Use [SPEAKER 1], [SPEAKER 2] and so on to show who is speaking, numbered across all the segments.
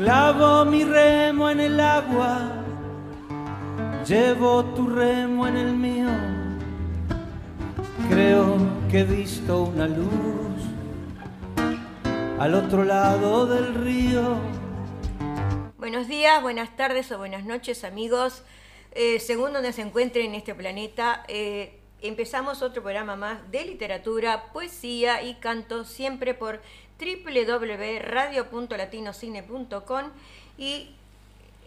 [SPEAKER 1] Clavo mi remo en el agua, llevo tu remo en el mío. Creo que he visto una luz al otro lado del río.
[SPEAKER 2] Buenos días, buenas tardes o buenas noches amigos, eh, según donde se encuentren en este planeta. Eh, empezamos otro programa más de literatura, poesía y canto, siempre por www.radio.latinocine.com y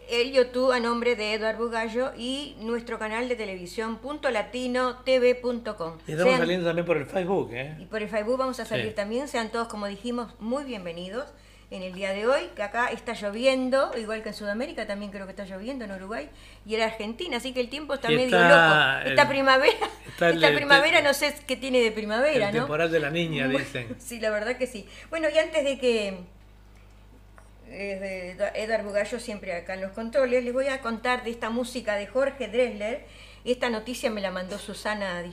[SPEAKER 2] el YouTube a nombre de Eduardo Bugallo y nuestro canal de televisión punto latino tv.com.
[SPEAKER 3] Y estamos saliendo también por el Facebook, ¿eh?
[SPEAKER 2] Y por el Facebook vamos a salir también. Sean todos, como dijimos, muy bienvenidos en el día de hoy, que acá está lloviendo, igual que en Sudamérica también creo que está lloviendo en Uruguay y en Argentina, así que el tiempo está medio loco. Esta primavera, esta primavera no sé qué tiene de primavera,
[SPEAKER 3] el temporal de la niña, dicen.
[SPEAKER 2] Sí, la verdad que sí. Bueno, y antes de que eh, Edgar Bugallo siempre acá en los controles, les voy a contar de esta música de Jorge Dresler. Esta noticia me la mandó Susana Di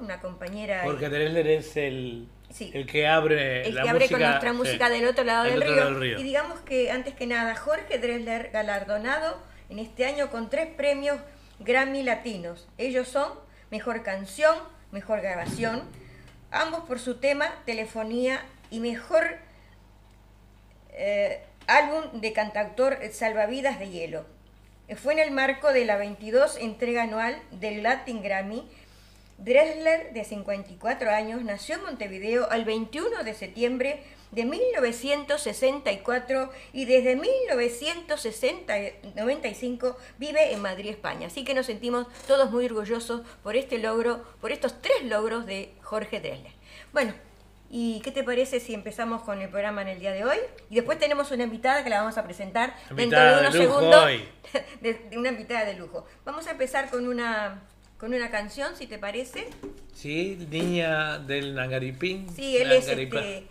[SPEAKER 2] una compañera.
[SPEAKER 3] Jorge Dresler es el el que abre
[SPEAKER 2] el que abre con nuestra música del otro lado del, río. Y digamos que antes que nada, Jorge Dresler galardonado en este año con tres premios Grammy latinos. Ellos son Mejor Canción, Mejor Grabación, ambos por su tema Telefonía y Mejor eh, Álbum de Cantautor Salvavidas de Hielo. Fue en el marco de la 22 entrega anual del Latin Grammy Dresler, de 54 años, nació en Montevideo el 21 de septiembre de 1964 y desde 1995 vive en Madrid, España. Así que nos sentimos todos muy orgullosos por este logro, por estos tres logros de Jorge Dresler. Bueno, ¿y qué te parece si empezamos con el programa en el día de hoy? Y después tenemos una invitada que la vamos a presentar dentro de unos segundos. de una invitada de lujo. Vamos a empezar con una con una canción, si te parece.
[SPEAKER 3] Sí, Niña del Nangaripín.
[SPEAKER 2] Sí, él es este,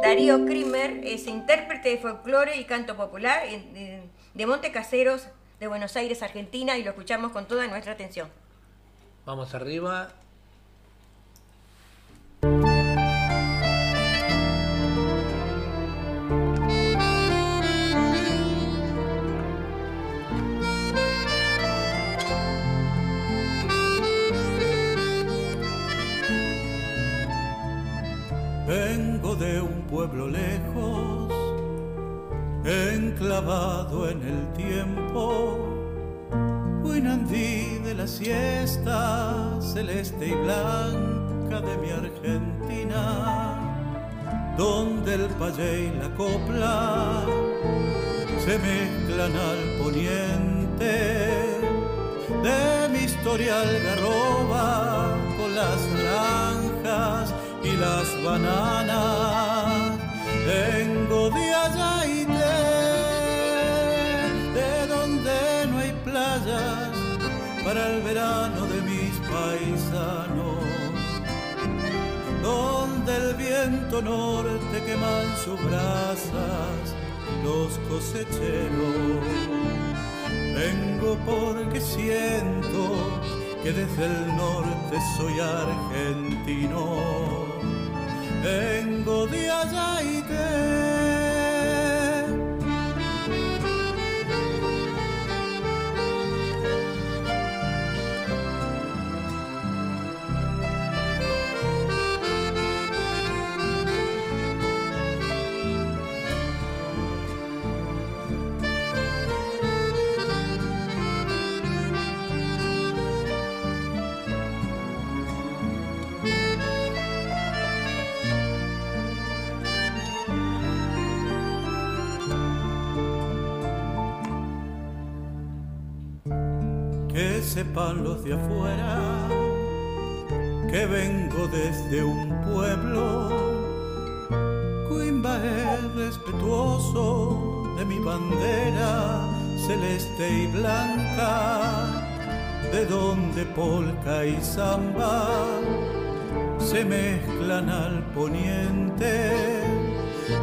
[SPEAKER 2] Darío Krimer, es intérprete de folclore y canto popular de Monte Caseros, de Buenos Aires, Argentina, y lo escuchamos con toda nuestra atención.
[SPEAKER 3] Vamos arriba
[SPEAKER 1] pueblo lejos, enclavado en el tiempo. Huinandí de la siesta celeste y blanca de mi Argentina, donde el payé y la copla se mezclan al poniente de mi historia algarroba con las naranjas y las bananas. Vengo de allá y de, donde no hay playas para el verano de mis paisanos. Donde el viento norte quema en sus brasas los cosecheros. Vengo porque siento que desde el norte soy argentino vengo de allá y te sepan los de afuera que vengo desde un pueblo. Cuimba es respetuoso de mi bandera celeste y blanca, de donde polca y samba se mezclan al poniente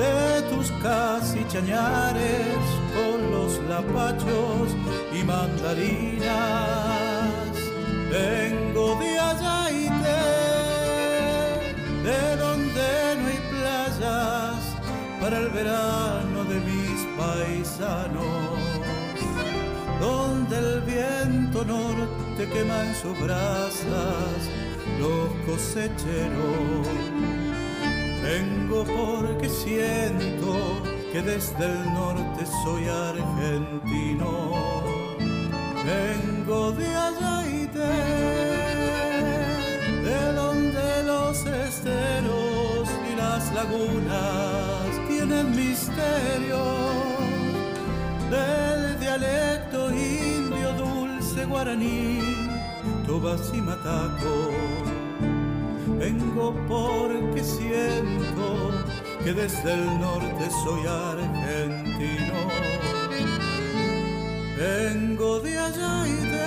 [SPEAKER 1] de tus casi chañares con los lapachos mandarinas. Vengo de y de, de donde no hay playas para el verano de mis artesanos, donde el viento norte quema en sus brasas los cosecheros. Vengo porque siento que desde el norte soy argentino. Vengo de de, de donde los esteros y las lagunas tienen misterio del dialecto indio dulce guaraní, tobas y mataco. Vengo porque siento que desde el norte soy argentino. Vengo de allá y de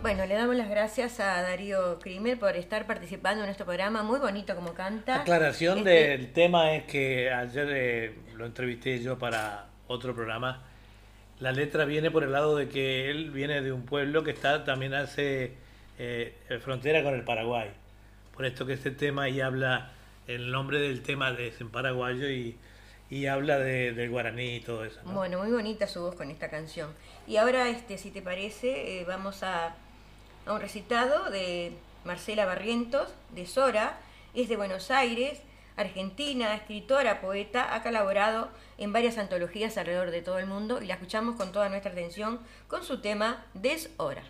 [SPEAKER 2] Bueno, le damos las gracias a Darío Krimer por estar participando en nuestro programa, muy bonito como canta.
[SPEAKER 3] La aclaración este del tema es que ayer eh, lo entrevisté yo para otro programa. La letra viene por el lado de que él viene de un pueblo que está también hace eh, frontera con el Paraguay. Por esto que este tema y habla, el nombre del tema es en paraguayo y, y habla de, del guaraní y todo eso.
[SPEAKER 2] Bueno, muy bonita su voz con esta canción. Y ahora, este, si te parece, eh, vamos a a un recitado de Marcela Barrientos, de Sora, es de Buenos Aires, Argentina, escritora, poeta, ha colaborado en varias antologías alrededor de todo el mundo y la escuchamos con toda nuestra atención con su tema Deshora.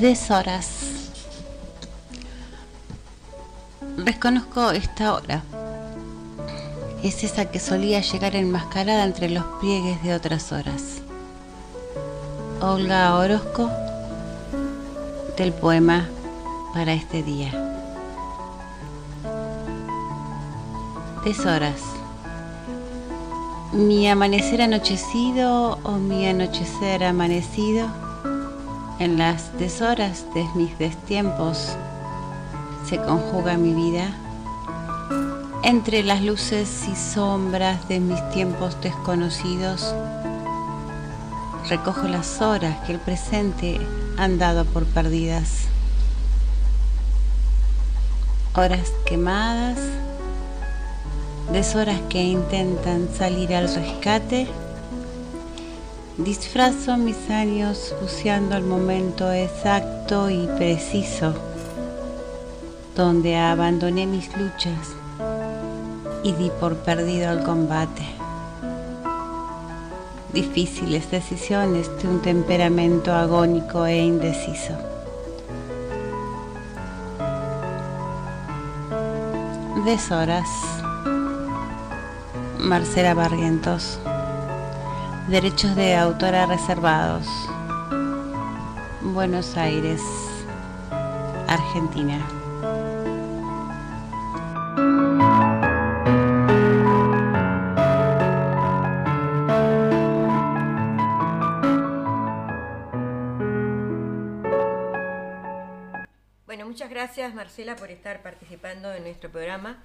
[SPEAKER 4] Deshoras. Reconozco esta hora. Es esa que solía llegar enmascarada entre los pliegues de otras horas. Olga Orozco del poema para este día. Deshoras. Mi amanecer anochecido o mi anochecer amanecido en las deshoras de mis destiempos se conjuga mi vida. Entre las luces y sombras de mis tiempos desconocidos, recojo las horas que el presente han dado por perdidas. Horas quemadas, deshoras que intentan salir al rescate Disfrazo mis años buceando el momento exacto y preciso, donde abandoné mis luchas y di por perdido el combate. Difíciles decisiones de un temperamento agónico e indeciso. Deshoras. Marcela Barrientos. Derechos de autora reservados. Buenos Aires, Argentina.
[SPEAKER 2] Bueno, muchas gracias Marcela por estar participando en nuestro programa.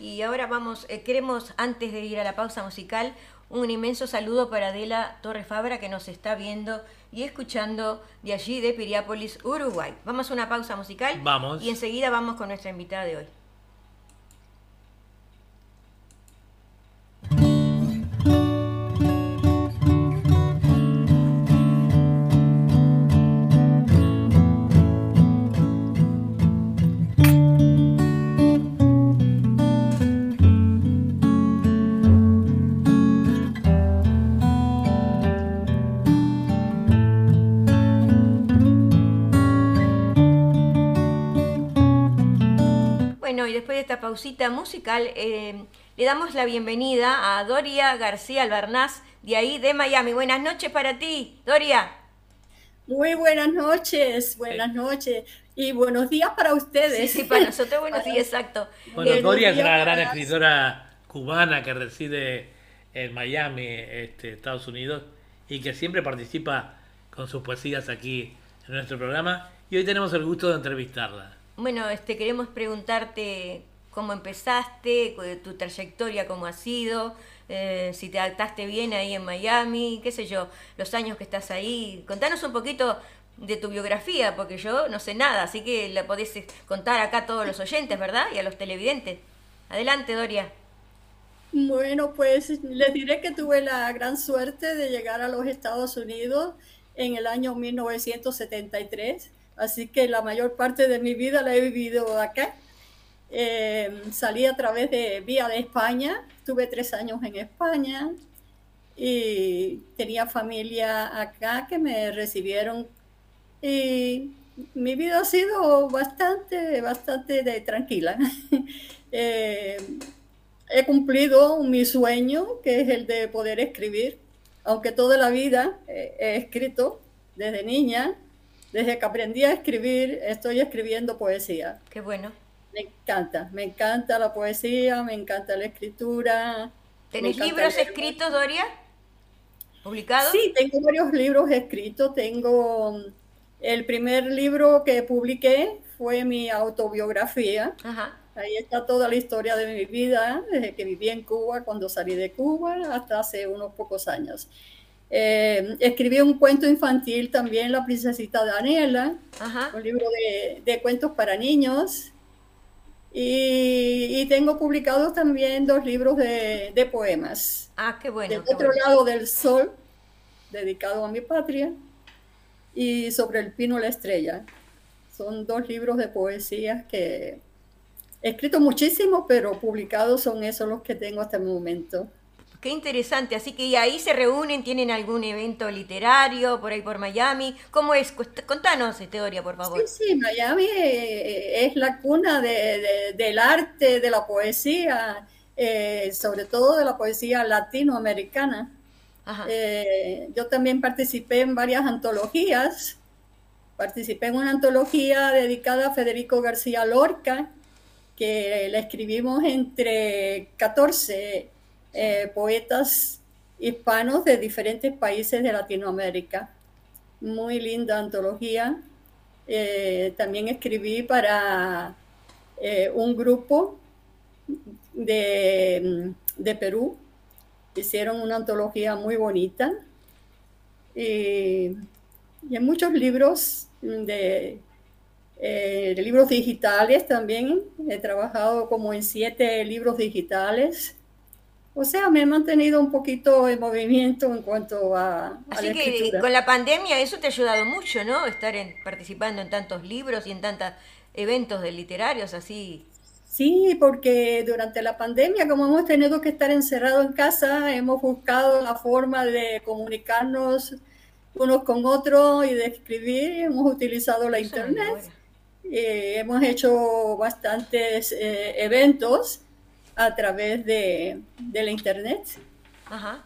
[SPEAKER 2] Y ahora vamos, eh, queremos antes de ir a la pausa musical un inmenso saludo para Adela Torre Fabra que nos está viendo y escuchando de allí de Piriápolis, Uruguay. Vamos a una pausa musical.
[SPEAKER 3] Vamos.
[SPEAKER 2] Y enseguida vamos con nuestra invitada de hoy. Después de esta pausita musical, eh, le damos la bienvenida a Doria García Albernaz, de ahí de Miami. Buenas noches para ti, Doria.
[SPEAKER 5] Muy buenas noches, buenas noches y buenos días para ustedes.
[SPEAKER 2] Sí, para nosotros buenos días, exacto.
[SPEAKER 3] Bueno, Doria es una gran escritora cubana que reside en Miami, este, Estados Unidos, y que siempre participa con sus poesías aquí en nuestro programa. Y hoy tenemos el gusto de entrevistarla.
[SPEAKER 2] Bueno, este, queremos preguntarte cómo empezaste, tu trayectoria, cómo ha sido, eh, si te adaptaste bien ahí en Miami, qué sé yo, los años que estás ahí. Contanos un poquito de tu biografía, porque yo no sé nada, así que la podés contar acá a todos los oyentes, ¿verdad? Y a los televidentes. Adelante, Doria.
[SPEAKER 5] Bueno, pues les diré que tuve la gran suerte de llegar a los Estados Unidos en el año 1973, así que la mayor parte de mi vida la he vivido acá. Eh, salí a través de Vía de España, tuve tres años en España y tenía familia acá que me recibieron y mi vida ha sido bastante, bastante tranquila. Eh, he cumplido mi sueño, que es el de poder escribir, aunque toda la vida he escrito desde niña, desde que aprendí a escribir, estoy escribiendo poesía.
[SPEAKER 2] Qué bueno.
[SPEAKER 5] Me encanta, me encanta la poesía, me encanta la escritura.
[SPEAKER 2] ¿Tenés libros escritos, Doria? ¿Publicados?
[SPEAKER 5] Sí, tengo varios libros escritos. Tengo el primer libro que publiqué fue mi autobiografía. Ahí está toda la historia de mi vida, desde que viví en Cuba, cuando salí de Cuba, hasta hace unos pocos años. Eh, escribí un cuento infantil también, La princesita Daniela, un libro de, cuentos para niños. Y, tengo publicados también dos libros de, poemas.
[SPEAKER 2] Ah, qué bueno.
[SPEAKER 5] Del otro lado del sol, dedicado a mi patria y sobre el pino la estrella. Son dos libros de poesía que he escrito muchísimo, pero publicados son esos los que tengo hasta el momento.
[SPEAKER 2] Qué interesante, así que ahí se reúnen, tienen algún evento literario por ahí por Miami. ¿Cómo es? Contanos, teoría, por favor.
[SPEAKER 5] Sí, sí, Miami eh, es la cuna del arte, de la poesía, eh, sobre todo de la poesía latinoamericana. Eh, yo también participé en varias antologías. Participé en una antología dedicada a Federico García Lorca, que la escribimos entre 14 eh, poetas hispanos de diferentes países de Latinoamérica. Muy linda antología. Eh, también escribí para un grupo de, de Perú hicieron una antología muy bonita y, hay muchos libros eh, de, libros digitales también. He trabajado como en siete libros digitales. O sea, me he mantenido un poquito en movimiento en cuanto a...
[SPEAKER 2] Así que con la pandemia eso te ha ayudado mucho, ¿no? Estar participando en tantos libros y en tantos eventos de literarios así
[SPEAKER 5] Sí, porque durante la pandemia, como hemos tenido que estar encerrados en casa, hemos buscado la forma de comunicarnos unos con otros y de escribir. Hemos utilizado la internet. Eh, hemos hecho bastantes eh, eventos a través de, la internet.
[SPEAKER 2] Ajá.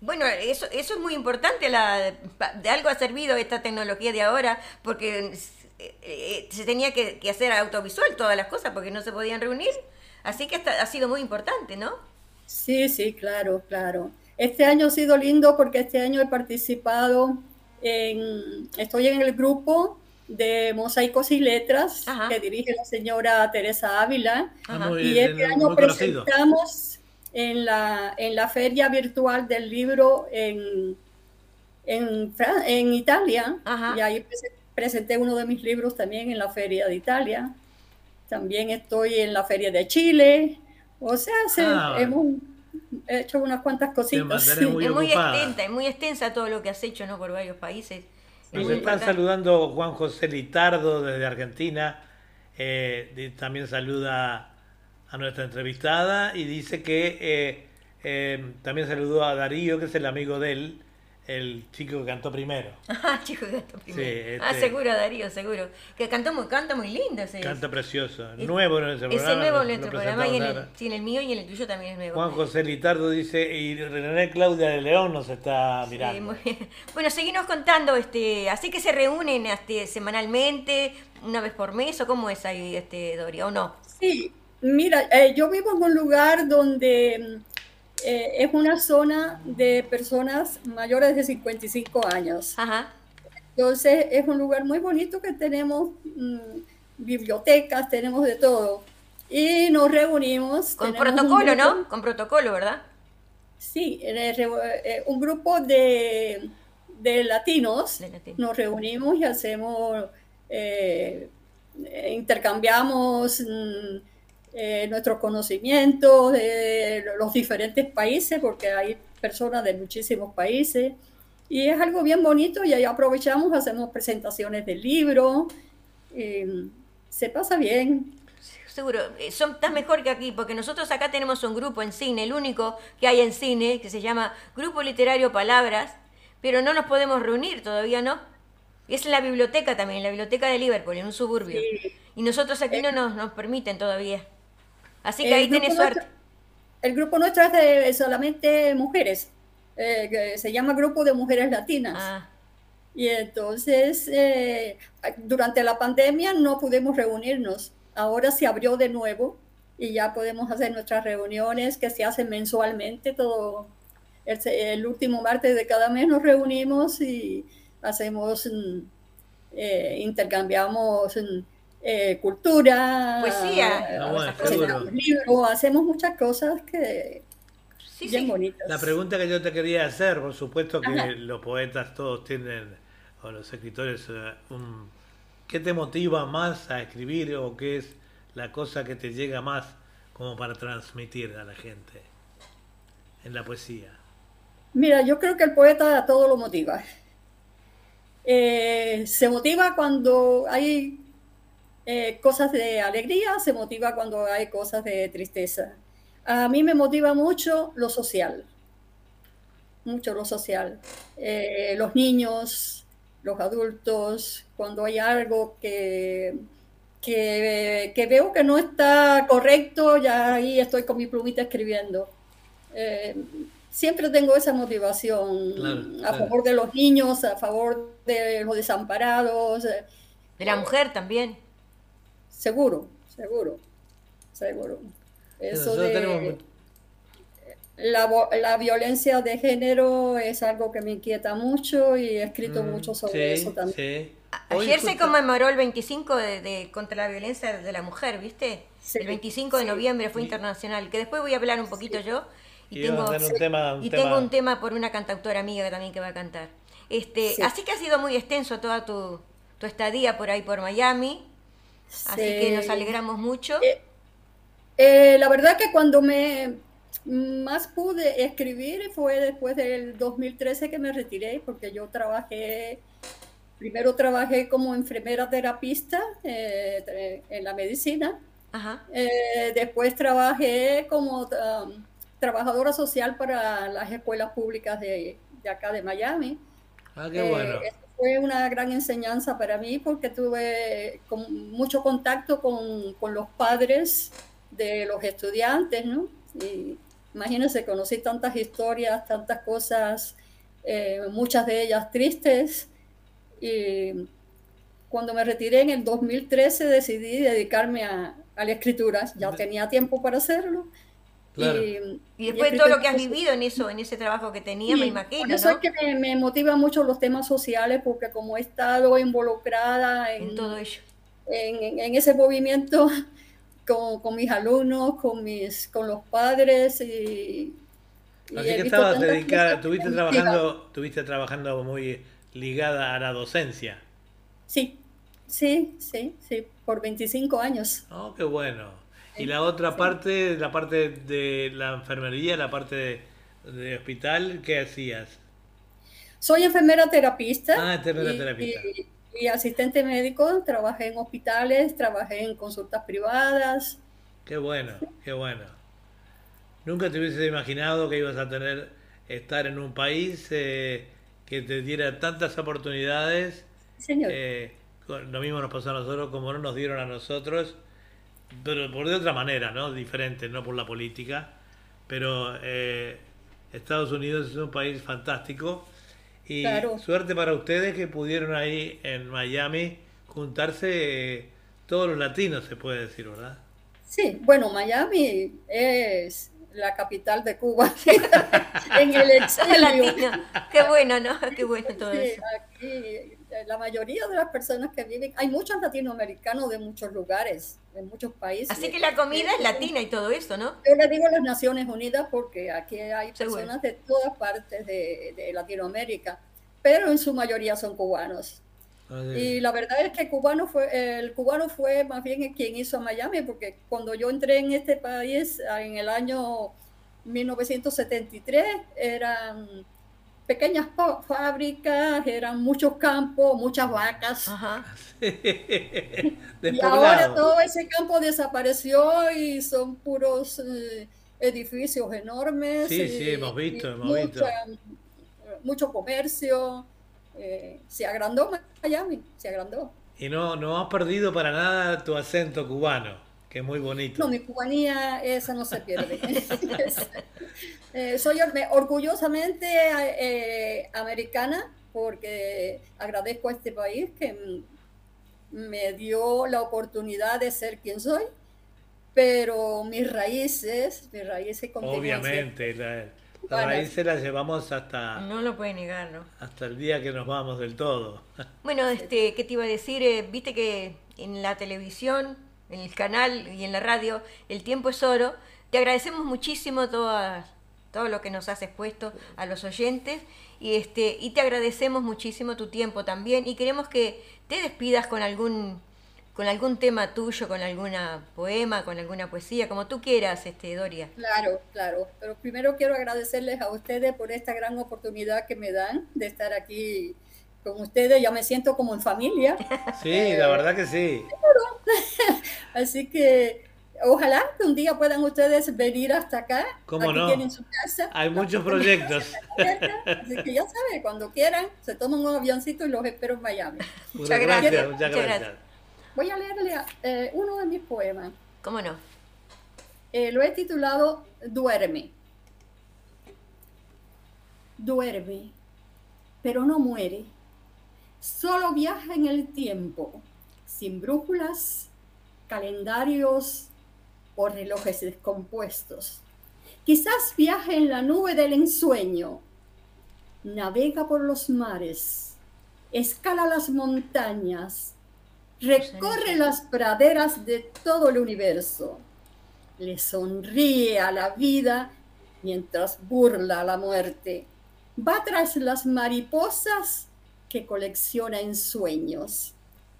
[SPEAKER 2] Bueno, eso, eso es muy importante. La, de algo ha servido esta tecnología de ahora, porque eh, eh, se tenía que, hacer audiovisual todas las cosas porque no se podían reunir. Así que ha sido muy importante, ¿no?
[SPEAKER 5] Sí, sí, claro, claro. Este año ha sido lindo porque este año he participado en, estoy en el grupo de Mosaicos y Letras que dirige la señora Teresa Ávila. y este año presentamos en la, en la feria virtual del libro en, en, en Italia. Y ahí presenté uno de mis libros también en la Feria de Italia. También estoy en la Feria de Chile. O sea, ah, hemos hecho unas cuantas cositas.
[SPEAKER 2] es muy extensa, es muy extensa todo lo que has hecho ¿no? por varios países.
[SPEAKER 3] Nos están saludando Juan José Litardo desde Argentina. Eh, también saluda a nuestra entrevistada y dice que eh, eh, también saludó a Darío, que es el amigo de él, el chico que cantó primero.
[SPEAKER 2] Ah, chico que cantó primero. Ah, este seguro, Darío, seguro. Que cantó muy, canta muy lindo. Ese,
[SPEAKER 3] canta precioso. nuevo en ese programa.
[SPEAKER 2] Es nuevo en nuestro programa y en el, sí, en el mío y en el tuyo también es nuevo.
[SPEAKER 3] Juan José Litardo dice, y René Claudia de León nos está mirando.
[SPEAKER 2] muy bien. Bueno, seguimos contando, este, así que se reúnen este, semanalmente, una vez por mes, o cómo es ahí, este, Doria, o no?
[SPEAKER 5] Sí, mira, eh, yo vivo en un lugar donde eh, es una zona de personas mayores de 55 años.
[SPEAKER 2] Ajá.
[SPEAKER 5] Entonces es un lugar muy bonito que tenemos mm, bibliotecas, tenemos de todo. Y nos reunimos.
[SPEAKER 2] Con protocolo,
[SPEAKER 5] grupo-
[SPEAKER 2] ¿no? Con protocolo, ¿verdad?
[SPEAKER 5] Sí, eh, un grupo de, de latinos
[SPEAKER 2] De
[SPEAKER 5] nos reunimos y hacemos, eh, eh, intercambiamos mm, eh, nuestros conocimientos de los diferentes países, porque hay personas de muchísimos países. Y es algo bien bonito y ahí aprovechamos, hacemos presentaciones del libro, y se pasa bien.
[SPEAKER 2] Seguro, eh, son, estás mejor que aquí, porque nosotros acá tenemos un grupo en cine, el único que hay en cine, que se llama Grupo Literario Palabras, pero no nos podemos reunir todavía, ¿no? Y es en la biblioteca también, en la biblioteca de Liverpool, en un suburbio.
[SPEAKER 5] Sí.
[SPEAKER 2] Y nosotros aquí no nos, nos permiten todavía. Así que
[SPEAKER 5] El
[SPEAKER 2] ahí tenés
[SPEAKER 5] nuestro-
[SPEAKER 2] suerte.
[SPEAKER 5] El grupo nuestro es de solamente mujeres, eh, que se llama Grupo de Mujeres Latinas.
[SPEAKER 2] Ah,
[SPEAKER 5] Y entonces, eh, durante la pandemia no pudimos reunirnos. Ahora se abrió de nuevo y ya podemos hacer nuestras reuniones que se hacen mensualmente. Todo el, el último martes de cada mes nos reunimos y hacemos, mm, eh, intercambiamos mm, eh, cultura,
[SPEAKER 2] Poesía.
[SPEAKER 5] eh,
[SPEAKER 3] Ah, bueno,
[SPEAKER 5] libros, hacemos muchas cosas que
[SPEAKER 2] sí,
[SPEAKER 5] bien
[SPEAKER 2] sí.
[SPEAKER 5] bonitas.
[SPEAKER 3] La pregunta que yo te quería hacer, por supuesto que
[SPEAKER 5] Ajá.
[SPEAKER 3] los poetas todos tienen, o los escritores, eh, un, ¿qué te motiva más a escribir o qué es la cosa que te llega más como para transmitir a la gente en la poesía?
[SPEAKER 5] Mira, yo creo que el poeta a todo lo motiva. Eh, se motiva cuando hay eh, cosas de alegría, se motiva cuando hay cosas de tristeza. A mí me motiva mucho lo social, mucho lo social. Eh, los niños, los adultos, cuando hay algo que, que, que veo que no está correcto, ya ahí estoy con mi plumita escribiendo. Eh, siempre tengo esa motivación
[SPEAKER 3] Claro,
[SPEAKER 5] a
[SPEAKER 3] claro.
[SPEAKER 5] favor de los niños, a favor de los desamparados,
[SPEAKER 2] De la mujer también.
[SPEAKER 5] Seguro, seguro, seguro. Eso de
[SPEAKER 3] tenemos-
[SPEAKER 5] la, la violencia de género es algo que me inquieta mucho y he escrito
[SPEAKER 3] Mm,
[SPEAKER 5] mucho sobre
[SPEAKER 3] sí,
[SPEAKER 5] eso también.
[SPEAKER 3] sí.
[SPEAKER 2] Ayer se conmemoró el 25 de, de- contra la violencia de la mujer, ¿viste?
[SPEAKER 5] Sí,
[SPEAKER 2] el 25 de
[SPEAKER 5] sí.
[SPEAKER 2] noviembre fue internacional, que después voy a hablar un poquito yo. Y, tengo,
[SPEAKER 3] un tema, un
[SPEAKER 2] y
[SPEAKER 3] tema-
[SPEAKER 2] tengo un tema por una cantautora amiga también que va a cantar. Este,
[SPEAKER 5] Sí.
[SPEAKER 2] Así que ha sido muy extenso toda tu, tu estadía por ahí por Miami. Así
[SPEAKER 5] Sí.
[SPEAKER 2] que nos alegramos mucho.
[SPEAKER 5] Eh, Eh, la verdad que cuando me más pude escribir fue después del 2013 que me retiré, porque yo trabajé, primero trabajé como enfermera terapista eh, en la medicina,
[SPEAKER 2] Ajá.
[SPEAKER 5] eh, después trabajé como um, trabajadora social para las escuelas públicas de, de acá de Miami.
[SPEAKER 3] Ah, qué
[SPEAKER 5] Eh,
[SPEAKER 3] bueno.
[SPEAKER 5] eso fue una gran enseñanza para mí porque tuve con- mucho contacto con, con los padres de los estudiantes, ¿no? Y imagínense, conocí tantas historias, tantas cosas, eh, muchas de ellas tristes. Y cuando me retiré en el 2013 decidí dedicarme a, a la escritura. Ya tenía tiempo para hacerlo.
[SPEAKER 3] Claro.
[SPEAKER 5] Y,
[SPEAKER 2] Y
[SPEAKER 5] y
[SPEAKER 2] después
[SPEAKER 5] he
[SPEAKER 2] todo lo que has vivido en eso, en ese trabajo que tenía, me imagino,
[SPEAKER 5] Por eso
[SPEAKER 2] ¿no?
[SPEAKER 5] es que me, me motivan mucho los temas sociales, porque como he estado involucrada en,
[SPEAKER 2] En todo ello.
[SPEAKER 5] en- en- en ese movimiento con, con mis alumnos, con, mis, con los padres y... y
[SPEAKER 3] Así que estabas dedicada, estuviste trabajando, estuviste trabajando muy ligada a la docencia.
[SPEAKER 5] Sí, sí, sí, sí, por 25 años.
[SPEAKER 3] Oh, qué bueno. Y la otra parte, la parte de la enfermería, la parte de, de hospital, ¿qué hacías?
[SPEAKER 5] Soy enfermera terapista.
[SPEAKER 3] Ah, enfermera
[SPEAKER 5] y-
[SPEAKER 3] terapista.
[SPEAKER 5] Y, y asistente médico, trabajé en hospitales, trabajé en consultas privadas.
[SPEAKER 3] Qué bueno, qué bueno. Nunca te hubieses imaginado que ibas a tener, estar en un país eh, que te diera tantas oportunidades.
[SPEAKER 5] Señor.
[SPEAKER 3] Eh, lo mismo nos pasó a nosotros como no nos dieron a nosotros, pero por de otra manera, ¿no? Diferente, no por la política. Pero eh, Estados Unidos es un país fantástico y
[SPEAKER 5] Claro.
[SPEAKER 3] suerte para ustedes que pudieron ahí en Miami juntarse eh, todos los latinos, se puede decir, ¿verdad?
[SPEAKER 5] Sí, bueno, Miami es, la capital de Cuba, en el exilio.
[SPEAKER 2] Qué bueno, ¿no? Qué bueno todo eso.
[SPEAKER 5] Aquí, eh, la mayoría de las personas que viven, hay muchos latinoamericanos de muchos lugares, de muchos países.
[SPEAKER 2] Así que la comida es latina y todo eso, ¿no?
[SPEAKER 5] Yo le digo las Naciones Unidas porque aquí hay personas de todas partes de, de Latinoamérica, pero en su mayoría son cubanos. Ah, y la verdad es que cubano fue, el cubano fue más bien quien hizo Miami, porque cuando yo entré en este país en el año 1973, eran pequeñas fábricas, eran muchos campos, muchas vacas. y ahora todo ese campo desapareció y son puros eh, edificios enormes.
[SPEAKER 3] Sí, sí, hemos visto, hemos visto.
[SPEAKER 5] Mucho comercio. Eh, se agrandó Miami, se agrandó.
[SPEAKER 3] Y no, no has perdido para nada tu acento cubano, que es muy bonito.
[SPEAKER 5] No, mi cubanía, esa no se pierde. Eh, soy orgullosamente eh, americana porque agradezco a este país que me dio la oportunidad de ser quien soy, pero mis raíces, mis raíces
[SPEAKER 3] Obviamente, las raíces las llevamos hasta...
[SPEAKER 2] No lo puede negar, ¿no?
[SPEAKER 3] Hasta el día que nos vamos del todo.
[SPEAKER 2] Bueno, este, ¿qué te iba a decir? Eh, viste que en la televisión, en el canal y en la radio, el tiempo es oro. Te agradecemos muchísimo todas, todo lo que nos has expuesto a los oyentes y, este, y te agradecemos muchísimo tu tiempo también y queremos que te despidas con algún con algún tema tuyo, con alguna poema, con alguna poesía, como tú quieras, este, Doria.
[SPEAKER 5] Claro, claro. Pero primero quiero agradecerles a ustedes por esta gran oportunidad que me dan de estar aquí con ustedes. Ya me siento como en familia.
[SPEAKER 3] Sí, la verdad que sí.
[SPEAKER 5] Así que ojalá que un día puedan ustedes venir hasta acá.
[SPEAKER 3] ¿Cómo aquí no? tienen su casa. Hay muchos proyectos.
[SPEAKER 5] Así que ya saben, cuando quieran, se toman un avioncito y los espero en Miami.
[SPEAKER 3] Muchas gracias, muchas gracias.
[SPEAKER 5] Voy a leerle eh, uno de mis poemas.
[SPEAKER 2] ¿Cómo no?
[SPEAKER 5] Eh, lo he titulado Duerme. Duerme, pero no muere. Solo viaja en el tiempo, sin brújulas, calendarios o relojes descompuestos. Quizás viaje en la nube del ensueño, navega por los mares, escala las montañas, recorre las praderas de todo el universo, le sonríe a la vida mientras burla a la muerte, va tras las mariposas que colecciona en sueños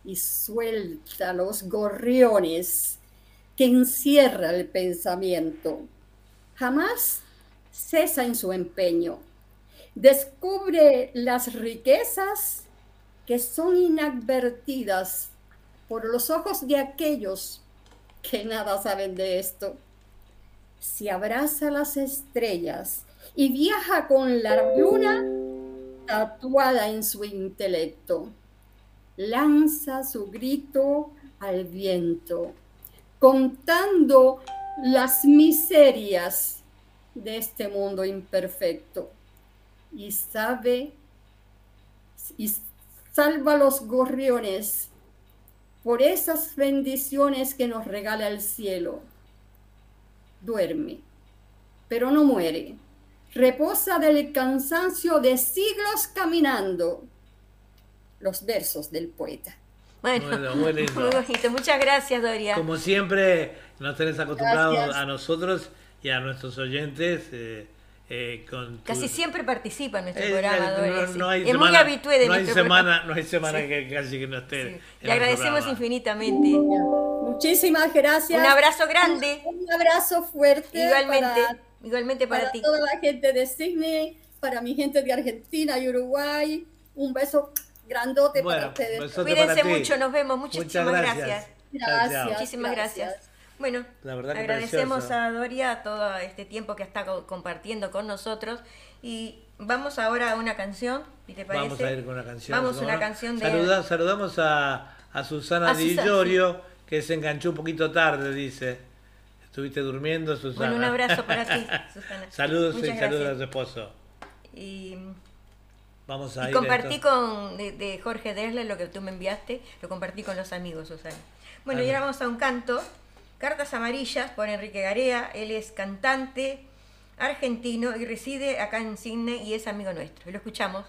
[SPEAKER 5] y suelta los gorriones que encierra el pensamiento. Jamás cesa en su empeño. Descubre las riquezas que son inadvertidas por los ojos de aquellos que nada saben de esto. Se abraza las estrellas y viaja con la luna tatuada en su intelecto. Lanza su grito al viento, contando las miserias de este mundo imperfecto. Y sabe y salva los gorriones por esas bendiciones que nos regala el cielo. Duerme, pero no muere. Reposa del cansancio de siglos caminando. Los versos del poeta.
[SPEAKER 2] Bueno, muy, bonito. Muchas gracias, Doria.
[SPEAKER 3] Como siempre, nos tenés acostumbrados a nosotros y a nuestros oyentes. Eh, eh,
[SPEAKER 2] casi siempre participa en nuestro programa, no, es muy habitué de
[SPEAKER 3] no hay semana, No hay semana que casi que no esté.
[SPEAKER 2] Le agradecemos infinitamente.
[SPEAKER 5] Muchísimas gracias.
[SPEAKER 2] Un abrazo grande.
[SPEAKER 5] Un, abrazo fuerte.
[SPEAKER 2] Igualmente, para, igualmente para, ti.
[SPEAKER 5] toda la gente de Sydney, para mi gente de Argentina y Uruguay. Un beso grandote para ustedes.
[SPEAKER 2] Cuídense mucho, nos vemos. Muchísimas
[SPEAKER 5] gracias.
[SPEAKER 2] Gracias. Muchísimas gracias. Bueno, agradecemos a Doria todo este tiempo que está compartiendo con nosotros y vamos ahora a una canción, te parece?
[SPEAKER 3] Vamos a ir con una canción.
[SPEAKER 2] Vamos a una canción de...
[SPEAKER 3] saludamos a, Susana Di Giorgio, que se enganchó un poquito tarde, dice. Estuviste durmiendo, Susana.
[SPEAKER 2] Bueno, un abrazo para ti, Susana.
[SPEAKER 3] saludos y saludos a su esposo.
[SPEAKER 2] Y Vamos a y compartí con de, Jorge Dresler lo que tú me enviaste, lo compartí con los amigos, Susana. Bueno, y ahora vamos a un canto Cartas Amarillas por Enrique Garea. Él es cantante argentino y reside acá en Sydney y es amigo nuestro. Lo escuchamos.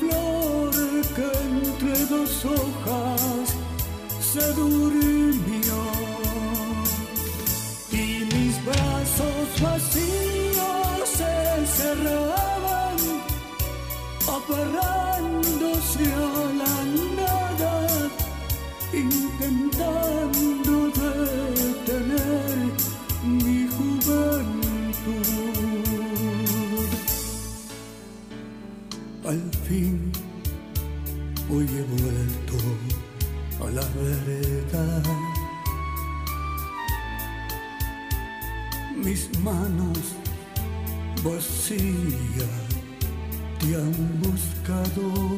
[SPEAKER 6] Flor que entre dos hojas se durmió. Y mis brazos vacíos se cerraban aferrándose a la nada intentando detener mi juventud hoy he vuelto a la verdad. Mis manos vacías te han buscado.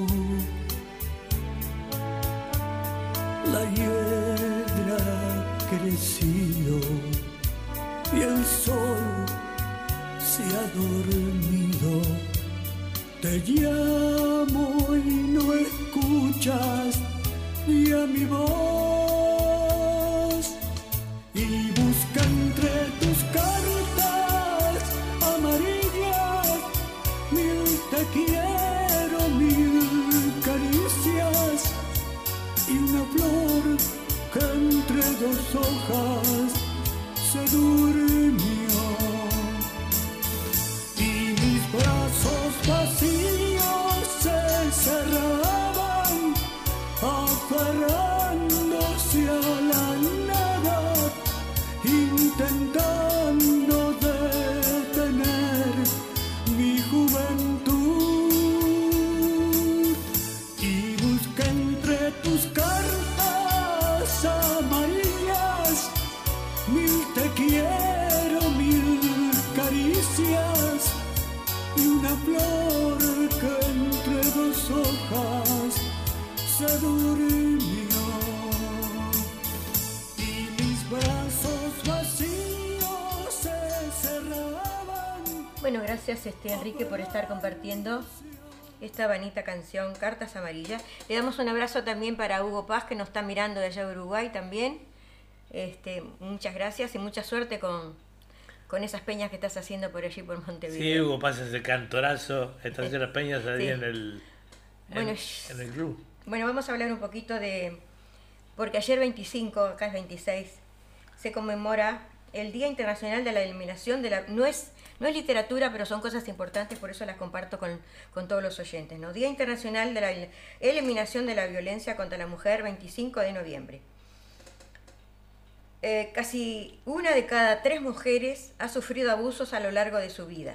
[SPEAKER 2] Gracias este Enrique por estar compartiendo esta bonita canción, Cartas Amarillas. Le damos un abrazo también para Hugo Paz, que nos está mirando de allá de Uruguay también. Este, muchas gracias y mucha suerte con, con esas peñas que estás haciendo por allí, por Montevideo.
[SPEAKER 3] Sí, Hugo pasa ese cantorazo, está haciendo las peñas ahí
[SPEAKER 2] Sí.
[SPEAKER 3] en el en,
[SPEAKER 2] Bueno,
[SPEAKER 3] en el club.
[SPEAKER 2] Bueno, vamos a hablar un poquito de... Porque ayer 25, acá es 26, se conmemora el Día Internacional de la Eliminación de la... No es, no es literatura, pero son cosas importantes, por eso las comparto con, con todos los oyentes. ¿no? Día Internacional de la Eliminación de la Violencia contra la Mujer, 25 de noviembre. eh, casi una de cada tres mujeres ha sufrido abusos a lo largo de su vida.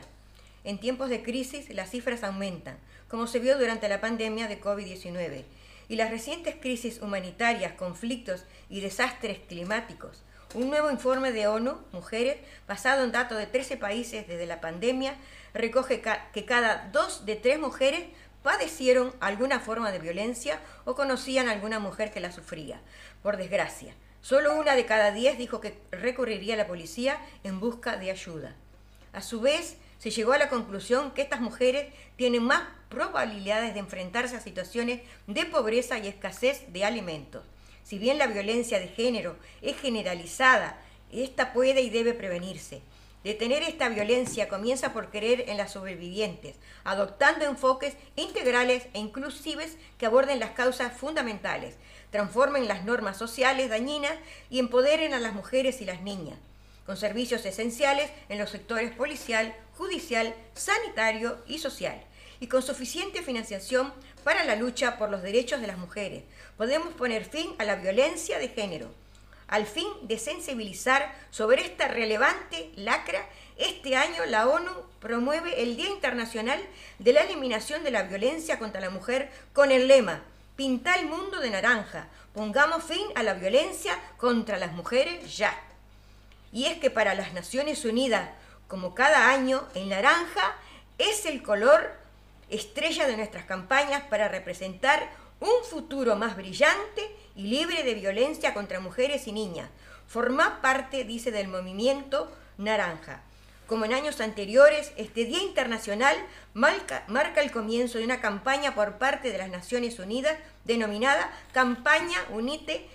[SPEAKER 2] En tiempos de crisis las cifras aumentan, como se vio durante la pandemia de COVID-19, y las recientes crisis humanitarias, conflictos y desastres climáticos. Un nuevo informe de ONU, Mujeres, basado en datos de 13 países desde la pandemia, recoge que cada dos de tres mujeres padecieron alguna forma de violencia o conocían a alguna mujer que la sufría, por desgracia. Solo una de cada diez dijo que recurriría a la policía en busca de ayuda. A su vez, se llegó a la conclusión que estas mujeres tienen más probabilidades de enfrentarse a situaciones de pobreza y escasez de alimentos. Si bien la violencia de género es generalizada, esta puede y debe prevenirse. Detener esta violencia comienza por creer en las sobrevivientes, adoptando enfoques integrales e inclusivos que aborden las causas fundamentales, transformen las normas sociales dañinas y empoderen a las mujeres y las niñas, con servicios esenciales en los sectores policial, judicial, sanitario y social, y con suficiente financiación para la lucha por los derechos de las mujeres. Podemos poner fin a la violencia de género. Al fin de sensibilizar sobre esta relevante lacra, este año la ONU promueve el Día Internacional de la Eliminación de la Violencia contra la Mujer con el lema Pinta el mundo de naranja. Pongamos fin a la violencia contra las mujeres ya. Y es que para las Naciones Unidas, como cada año, el naranja es el color estrella de nuestras campañas para representar un futuro más brillante y libre de violencia contra mujeres y niñas. Forma parte, dice, del movimiento naranja. Como en años anteriores, este Día Internacional marca, el comienzo de una campaña por parte de las Naciones Unidas denominada Campaña Unite,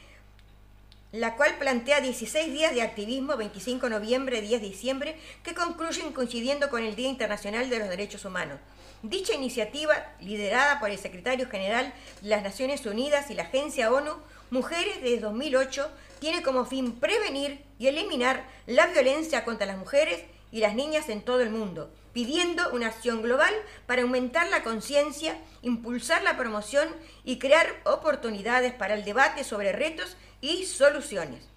[SPEAKER 2] la cual plantea 16 días de activismo, 25 de noviembre, 10 de diciembre, que concluyen coincidiendo con el Día Internacional de los Derechos Humanos. Dicha iniciativa, liderada por el secretario general de las Naciones Unidas y la Agencia ONU, Mujeres desde 2008, tiene como fin prevenir y eliminar la violencia contra las mujeres y las niñas en todo el mundo, pidiendo una acción global para aumentar la conciencia, impulsar la promoción y crear oportunidades para el debate sobre retos y soluciones.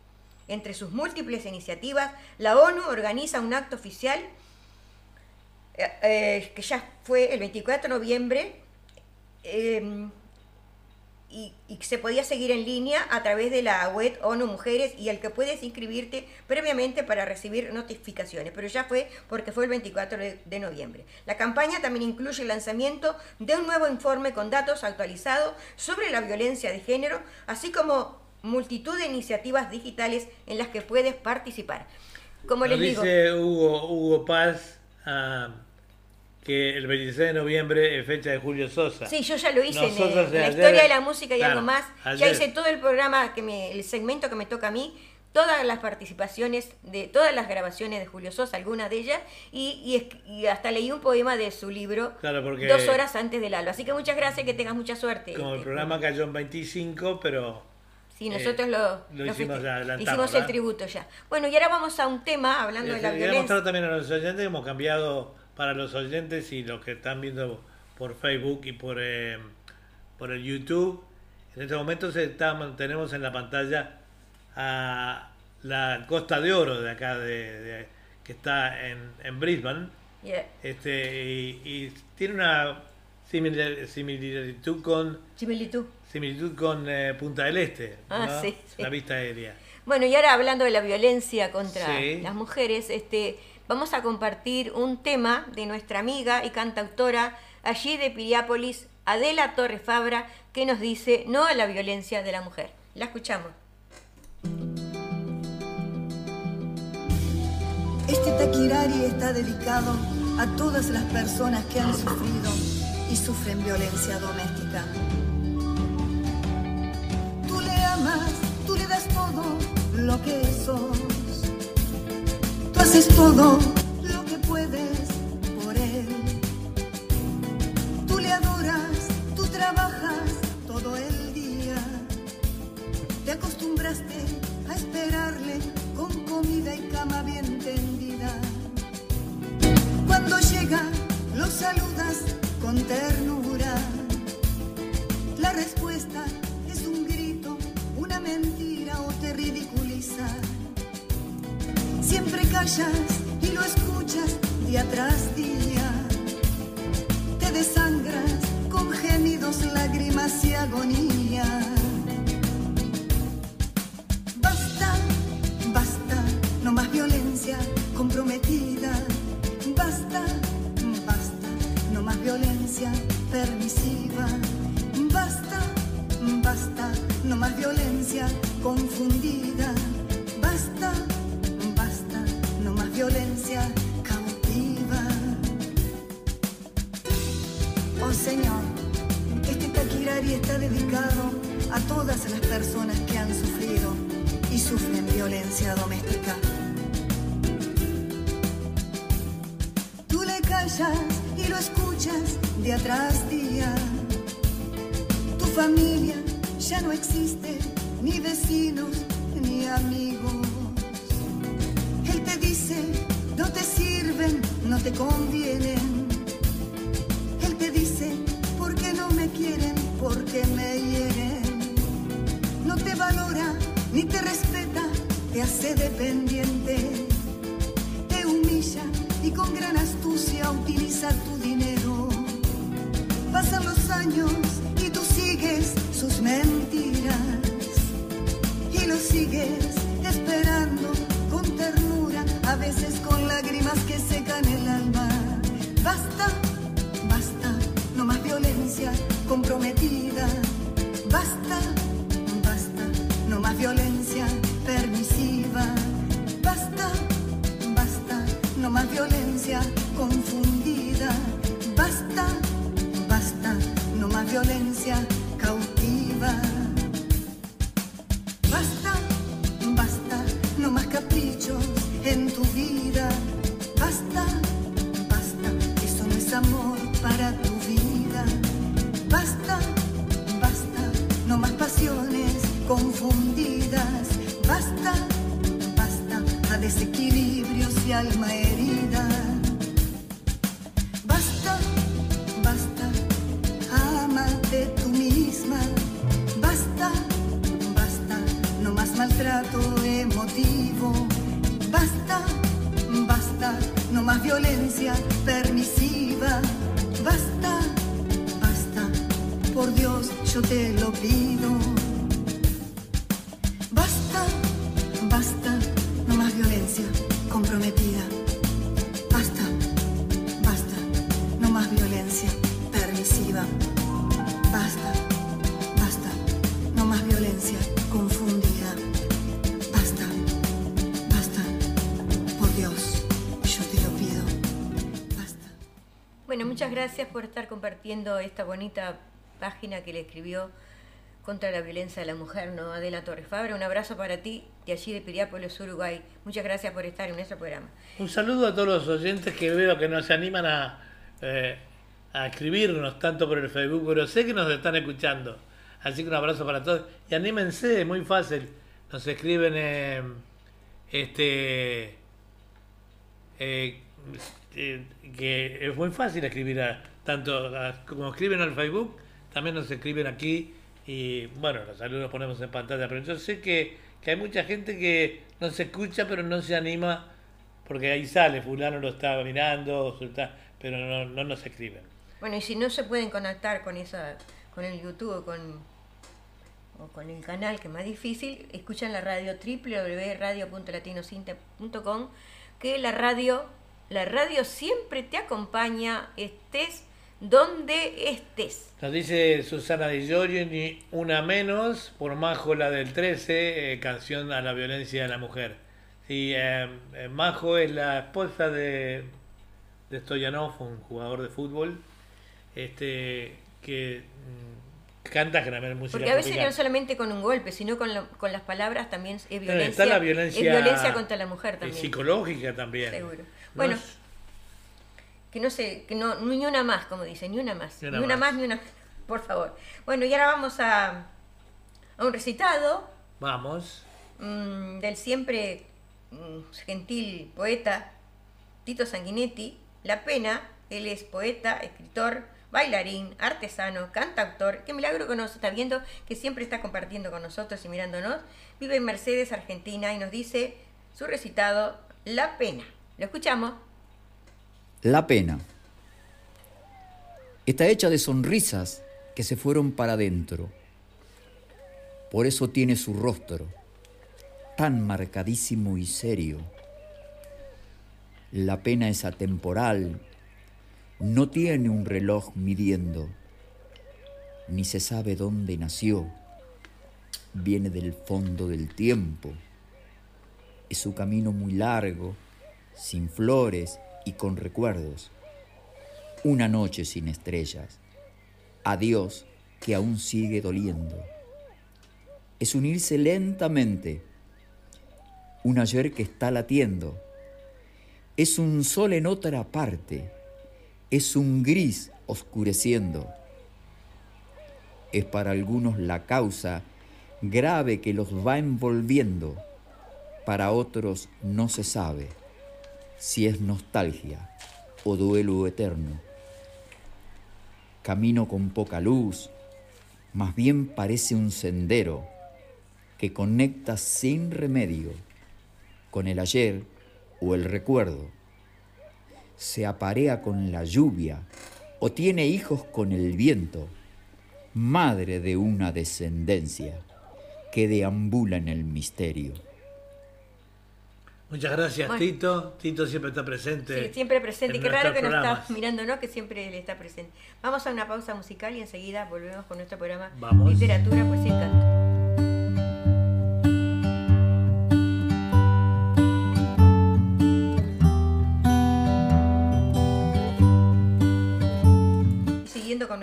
[SPEAKER 2] Entre sus múltiples iniciativas, la ONU organiza un acto oficial eh, que ya fue el 24 de noviembre, em, y, se podía seguir en línea a través de la web ONU Mujeres y el que puedes inscribirte previamente para recibir notificaciones, pero ya fue porque fue el 24 de, noviembre. La campaña también incluye el lanzamiento de un nuevo informe con datos actualizados sobre la violencia de género, así como multitud de iniciativas digitales en las que puedes participar.
[SPEAKER 3] Como les dice digo, Hugo, Hugo Paz, ah, que el 26 de noviembre es fecha de Julio Sosa.
[SPEAKER 2] Sí, yo ya lo hice en, la historia de la música y algo más. Ya hice todo el programa, que me, el segmento que me toca a mí, todas las participaciones de todas las grabaciones de Julio Sosa, algunas de ellas, y, y, hasta leí un poema de su libro dos horas antes del alba. Así que muchas gracias, que tengas mucha suerte.
[SPEAKER 3] Como el este, programa cayó en 25, pero...
[SPEAKER 2] Sí, nosotros lo,
[SPEAKER 3] lo, hicimos, ya,
[SPEAKER 2] hicimos el tributo ya. Bueno, y ahora vamos a un tema hablando de la violencia. Quería
[SPEAKER 3] mostrar también a los oyentes que hemos cambiado para los oyentes y los que están viendo por Facebook y por, eh, por el YouTube. En este momento se está, tenemos en la pantalla a la Costa de Oro de acá, de, que está en, en Brisbane. Este, y, tiene una similitud con
[SPEAKER 2] similitud,
[SPEAKER 3] similitud con eh, Punta del Este, ah, la vista aérea.
[SPEAKER 2] Bueno, y ahora hablando de la violencia contra las mujeres, este vamos a compartir un tema de nuestra amiga y cantautora allí de Piriápolis, Adela Torres Fabra, que nos dice no a la violencia de la mujer. La escuchamos.
[SPEAKER 7] Este taquirari está dedicado a todas las personas que han sufrido y sufren violencia doméstica. Tú le amas, tú le das todo lo que sos haces todo lo que puedes por él. Tú le adoras, tú trabajas todo el día. Te acostumbraste a esperarle con comida y cama bien tendida. Cuando llega, lo saludas con ternura. La respuesta es un grito, una mentira o te Siempre callas y lo escuchas día tras día. Te desangras con gemidos, lágrimas y agonía. Basta, basta, no más violencia comprometida. Basta, basta, no más violencia permisiva. Basta, basta, no más violencia confundida. A las personas que han sufrido y sufren violencia doméstica. Tú le callas y lo escuchas día tras día. Tu familia ya no existe, ni vecinos, ni amigos. Él te dice, no te sirven, no te convienen. Ni te respeta, te hace dependiente. Te humilla y con gran astucia utiliza tu maltrato emotivo. Basta, basta, no más violencia permisiva. Basta, basta, por Dios yo te lo pido. Basta, basta, no más violencia comprometida.
[SPEAKER 2] Muchas gracias por estar compartiendo esta bonita página que le escribió contra la violencia de la mujer, ¿no? Adela Torres Fabra. Un abrazo para ti de allí de Piriápolis, Uruguay. Muchas gracias por estar en nuestro programa.
[SPEAKER 3] Un saludo a todos los oyentes que veo que nos animan a, eh, a escribirnos tanto por el Facebook, pero sé que nos están escuchando. Así que un abrazo para todos. Y anímense, es muy fácil. Nos escriben eh, este eh, eh, que es muy fácil escribir a- tanto como escriben al Facebook, también nos escriben aquí y bueno, los saludos los ponemos en pantalla, pero yo sé que, que hay mucha gente que nos escucha pero no se anima porque ahí sale, fulano lo está mirando, pero no, no nos escriben.
[SPEAKER 2] Bueno, y si no se pueden conectar con esa, con el YouTube o con, o con el canal, que es más difícil, escuchan la radio www.radio.latinocinta.com, que la radio, la radio siempre te acompaña, estés donde estés.
[SPEAKER 3] Nos dice Susana Di Giorgio, ni una menos, por Majo la del 13, eh, canción a la violencia de la mujer. Sí, eh, eh, Majo es la esposa de, de Stoyanov, un jugador de fútbol, este que mm, canta generalmente música
[SPEAKER 2] Porque a veces
[SPEAKER 3] tropical.
[SPEAKER 2] no solamente con un golpe, sino con, la- con las palabras también es violencia.
[SPEAKER 3] Está la violencia,
[SPEAKER 2] es violencia contra la mujer también.
[SPEAKER 3] psicológica también.
[SPEAKER 2] Seguro.
[SPEAKER 3] No
[SPEAKER 2] Bueno, que no sé, que no, ni una más, como dice, ni una más.
[SPEAKER 3] Ni
[SPEAKER 2] Ni
[SPEAKER 3] una
[SPEAKER 2] una,
[SPEAKER 3] más.
[SPEAKER 2] más. ni una Por favor. Bueno, y ahora vamos a, a un recitado
[SPEAKER 3] Vamos.
[SPEAKER 2] mm, del siempre mm, gentil poeta Tito Sanguinetti. La pena, él es poeta, escritor, bailarín, artesano, cantautor. Qué milagro que nos está viendo, que siempre está compartiendo con nosotros y mirándonos. Vive en Mercedes, Argentina, y nos dice su recitado La pena. Lo escuchamos.
[SPEAKER 8] La pena. Está hecha de sonrisas que se fueron para adentro. Por eso tiene su rostro tan marcadísimo y serio. La pena es atemporal, no tiene un reloj midiendo, ni se sabe dónde nació, viene del fondo del tiempo. Es su camino muy largo, sin flores y con recuerdos. Una noche sin estrellas. Adiós que aún sigue doliendo. Es unirse lentamente. Un ayer que está latiendo. Es un sol en otra parte. Es un gris oscureciendo. Es para algunos la causa grave que los va envolviendo. Para otros no se sabe si es nostalgia o duelo eterno. Camino con poca luz, más bien parece un sendero que conecta sin remedio con el ayer o el recuerdo. Se aparea con la lluvia o tiene hijos con el viento, madre de una descendencia que deambula en el misterio.
[SPEAKER 3] Muchas gracias, Tito. Tito siempre está presente.
[SPEAKER 2] Sí, siempre presente. Y qué raro que no está mirando, ¿no? Que siempre él está presente. Vamos a una pausa musical y enseguida volvemos con nuestro programa Literatura, Poesía y Canto.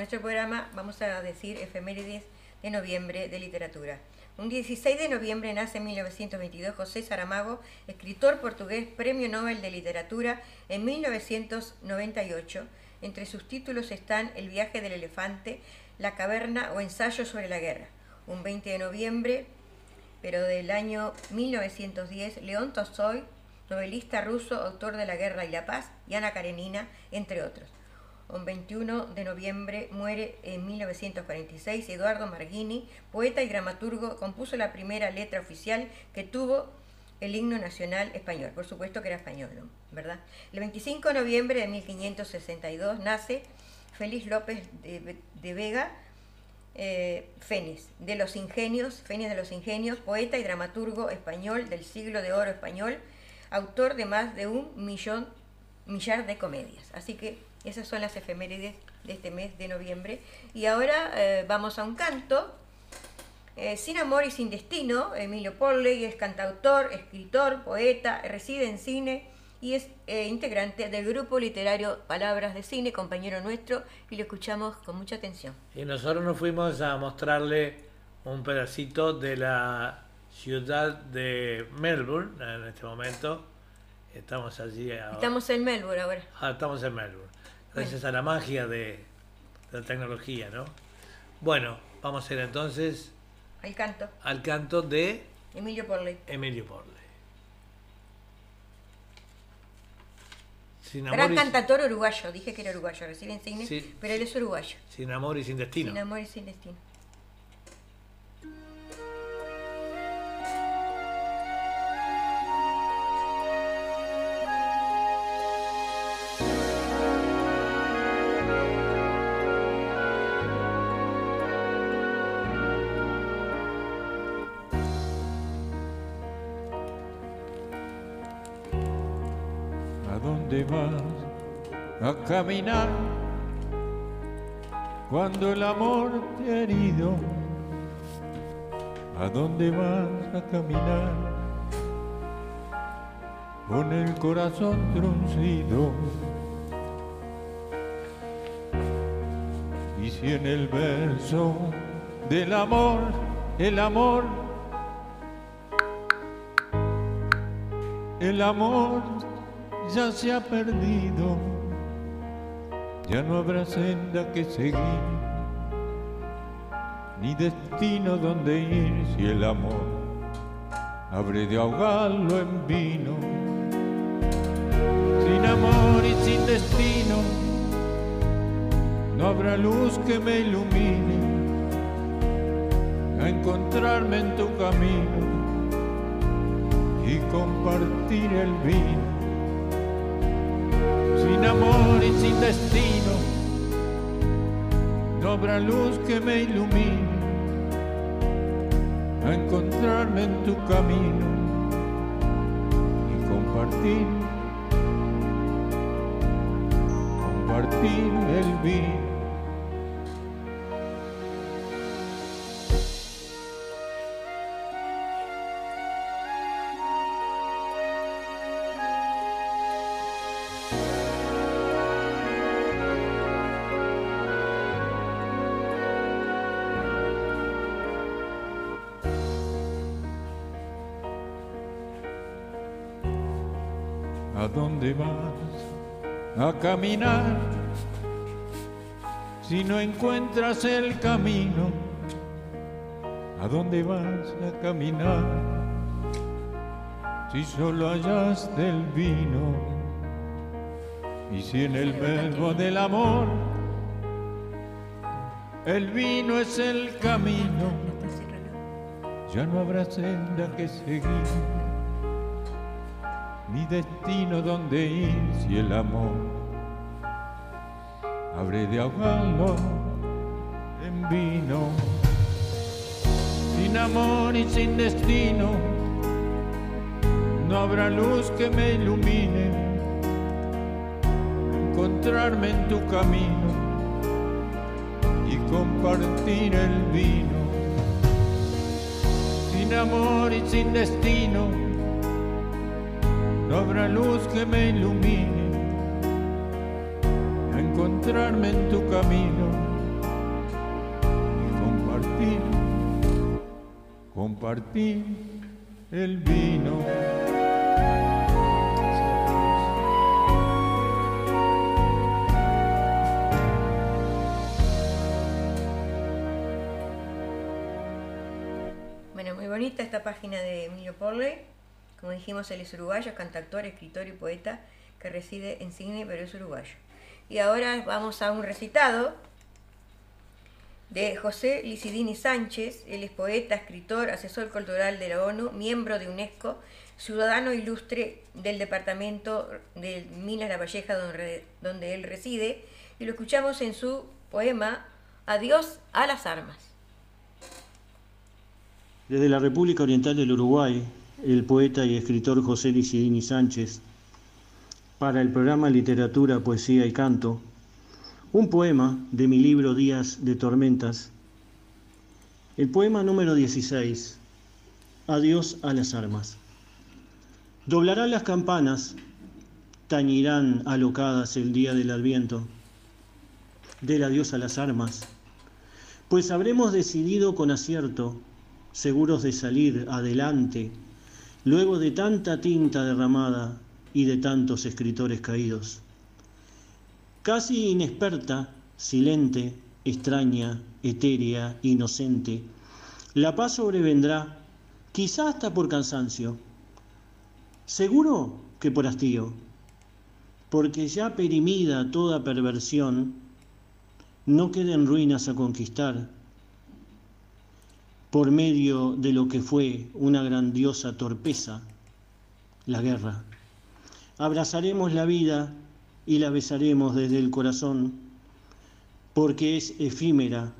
[SPEAKER 2] Nuestro programa, vamos a decir efemérides de noviembre de literatura. Un 16 de noviembre nace en 1922 José Saramago, escritor portugués, Premio Nobel de Literatura en 1998. Entre sus títulos están El viaje del elefante, La caverna o Ensayo sobre la guerra. Un 20 de noviembre, pero del año 1910, León Tolstoy, novelista ruso, autor de La guerra y la paz, y Ana Karenina, entre otros. Un 21 de noviembre muere en 1946 Eduardo Marghini, poeta y dramaturgo, compuso la primera letra oficial que tuvo el himno nacional español. Por supuesto que era español, ¿verdad? El 25 de noviembre de 1562 nace Félix López de, Vega, eh, Fénix, de los Ingenios, Fénix de los Ingenios, poeta y dramaturgo español del siglo de oro español, autor de más de un millón, millar de comedias. Así que esas son las efemérides de este mes de noviembre. Y ahora eh, vamos a un canto. Eh, sin amor y sin destino, Emilio Polley es cantautor, escritor, poeta, reside en cine y es eh, integrante del grupo literario Palabras de Cine, compañero nuestro, y lo escuchamos con mucha atención.
[SPEAKER 3] Y nosotros nos fuimos a mostrarle un pedacito de la ciudad de Melbourne en este momento. Estamos allí ahora.
[SPEAKER 2] Estamos en Melbourne ahora.
[SPEAKER 3] Ah, estamos en Melbourne gracias a la magia de, la tecnología, ¿no? Bueno, vamos a ir entonces
[SPEAKER 2] al canto.
[SPEAKER 3] Al canto de
[SPEAKER 2] Emilio Porley.
[SPEAKER 3] Emilio Porley.
[SPEAKER 2] Gran cantador uruguayo, dije que era uruguayo, reside en cine, pero él es uruguayo.
[SPEAKER 3] Sin amor y sin destino.
[SPEAKER 2] Sin amor y sin destino.
[SPEAKER 9] Cuando el amor te ha herido? ¿A dónde vas a caminar con el corazón truncido? Y si en el verso del amor, el amor, el amor ya se ha perdido, ya no habrá senda que seguir, ni destino donde ir si el amor habré de ahogarlo en vino. Sin amor y sin destino, no habrá luz que me ilumine a encontrarme en tu camino y compartir el vino. Sin amor y sin destino, no habrá luz que me ilumine a encontrarme en tu camino y compartir, compartir el vino. ¿A dónde vas a caminar? Si no encuentras el camino, ¿a dónde vas a caminar? Si solo hallaste el vino y si en el verbo del amor el vino es el camino, ya no habrá senda que seguir ni destino donde ir si el amor habré de ahogarlo en vino. Sin amor y sin destino no habrá luz que me ilumine. Encontrarme en tu camino y compartir el vino. Sin amor y sin destino no habrá luz que me ilumine a encontrarme en tu camino y compartir, compartir el vino.
[SPEAKER 2] Bueno, muy bonita esta página de Emilio Porley. Como dijimos, él es uruguayo, cantautor, escritor y poeta que reside en Sydney, pero es uruguayo. Y ahora vamos a un recitado de José Licidini Sánchez. Él es poeta, escritor, asesor cultural de la ONU, miembro de UNESCO, ciudadano ilustre del departamento de Minas La Valleja, donde él reside. Y lo escuchamos en su poema Adiós a las armas.
[SPEAKER 10] Desde la República Oriental del Uruguay, el poeta y escritor José Licidini Sánchez, para el programa Literatura, Poesía y Canto, un poema de mi libro Días de Tormentas, el poema número 16, Adiós a las armas. Doblarán las campanas, tañirán alocadas el día del adviento, del adiós a las armas, pues habremos decidido con acierto, seguros de salir adelante, luego de tanta tinta derramada y de tantos escritores caídos. Casi inexperta, silente, extraña, etérea, inocente, la paz sobrevendrá, quizá hasta por cansancio, seguro que por hastío, porque ya perimida toda perversión, no queden ruinas a conquistar, por medio de lo que fue una grandiosa torpeza, la guerra. Abrazaremos la vida y la besaremos desde el corazón, porque es efímera,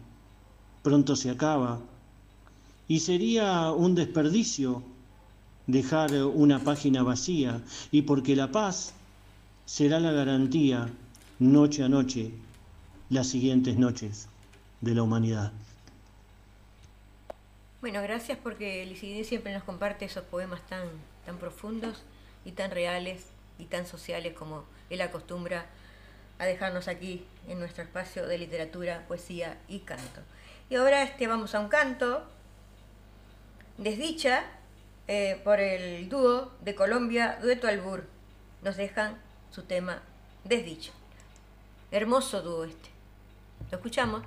[SPEAKER 10] pronto se acaba, y sería un desperdicio dejar una página vacía, y porque la paz será la garantía, noche a noche, las siguientes noches de la humanidad.
[SPEAKER 2] Bueno, gracias porque Licidini siempre nos comparte esos poemas tan, tan profundos y tan reales y tan sociales como él acostumbra a dejarnos aquí en nuestro espacio de literatura, poesía y canto. Y ahora este, vamos a un canto, Desdicha, eh, por el dúo de Colombia, Dueto Albur. Nos dejan su tema Desdicha. Hermoso dúo este. ¿Lo escuchamos?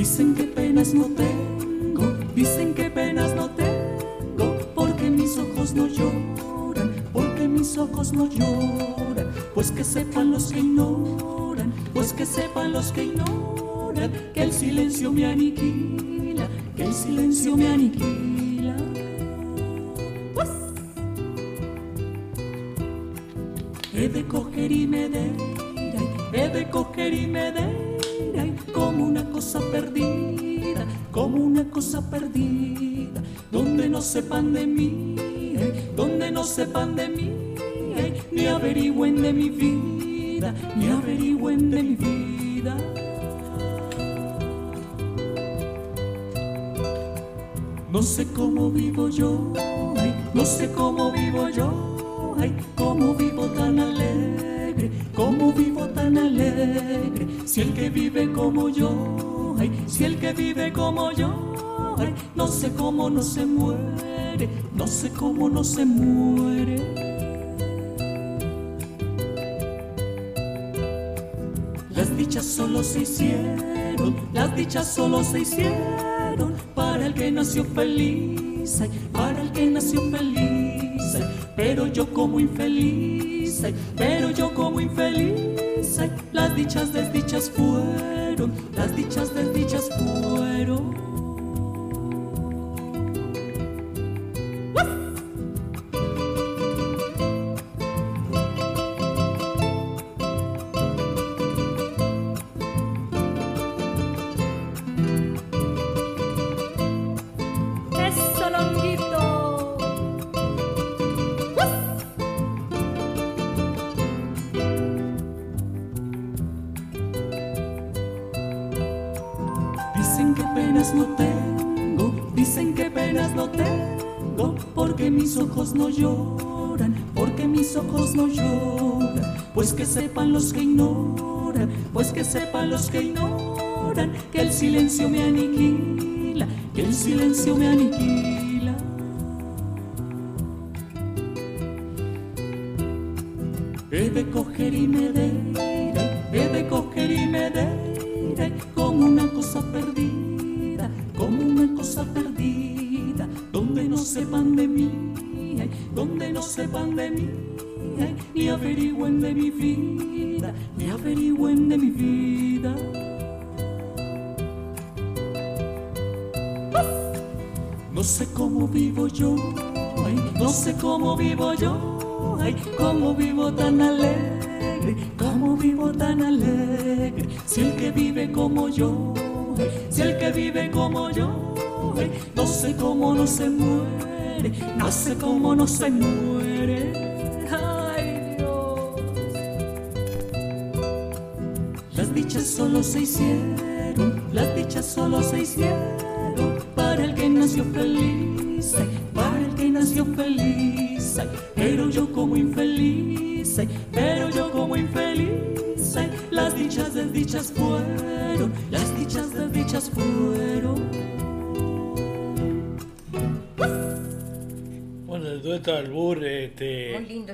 [SPEAKER 11] Dicen que penas no tengo, dicen que penas no tengo, porque mis ojos no lloran, porque mis ojos no lloran, pues que sepan los que ignoran, pues que sepan los que ignoran, que el silencio me aniquila, que el silencio me aniquila. De mí, donde no sepan de mí, ni averigüen de mi vida, ni averigüen de mi vida. No sé cómo vivo yo, no sé cómo vivo yo, cómo vivo tan alegre, cómo vivo tan alegre, si el que vive como yo, si el que vive como yo, no sé cómo no se muere, no sé cómo no se muere. Las dichas solo se hicieron, las dichas solo se hicieron para el que nació feliz, Dicen que penas no tengo, dicen que penas no tengo, porque mis ojos no lloran, porque mis ojos no lloran, pues que sepan los que ignoran, pues que sepan los que ignoran, que el silencio me aniquila, que el silencio me aniquila. He de coger y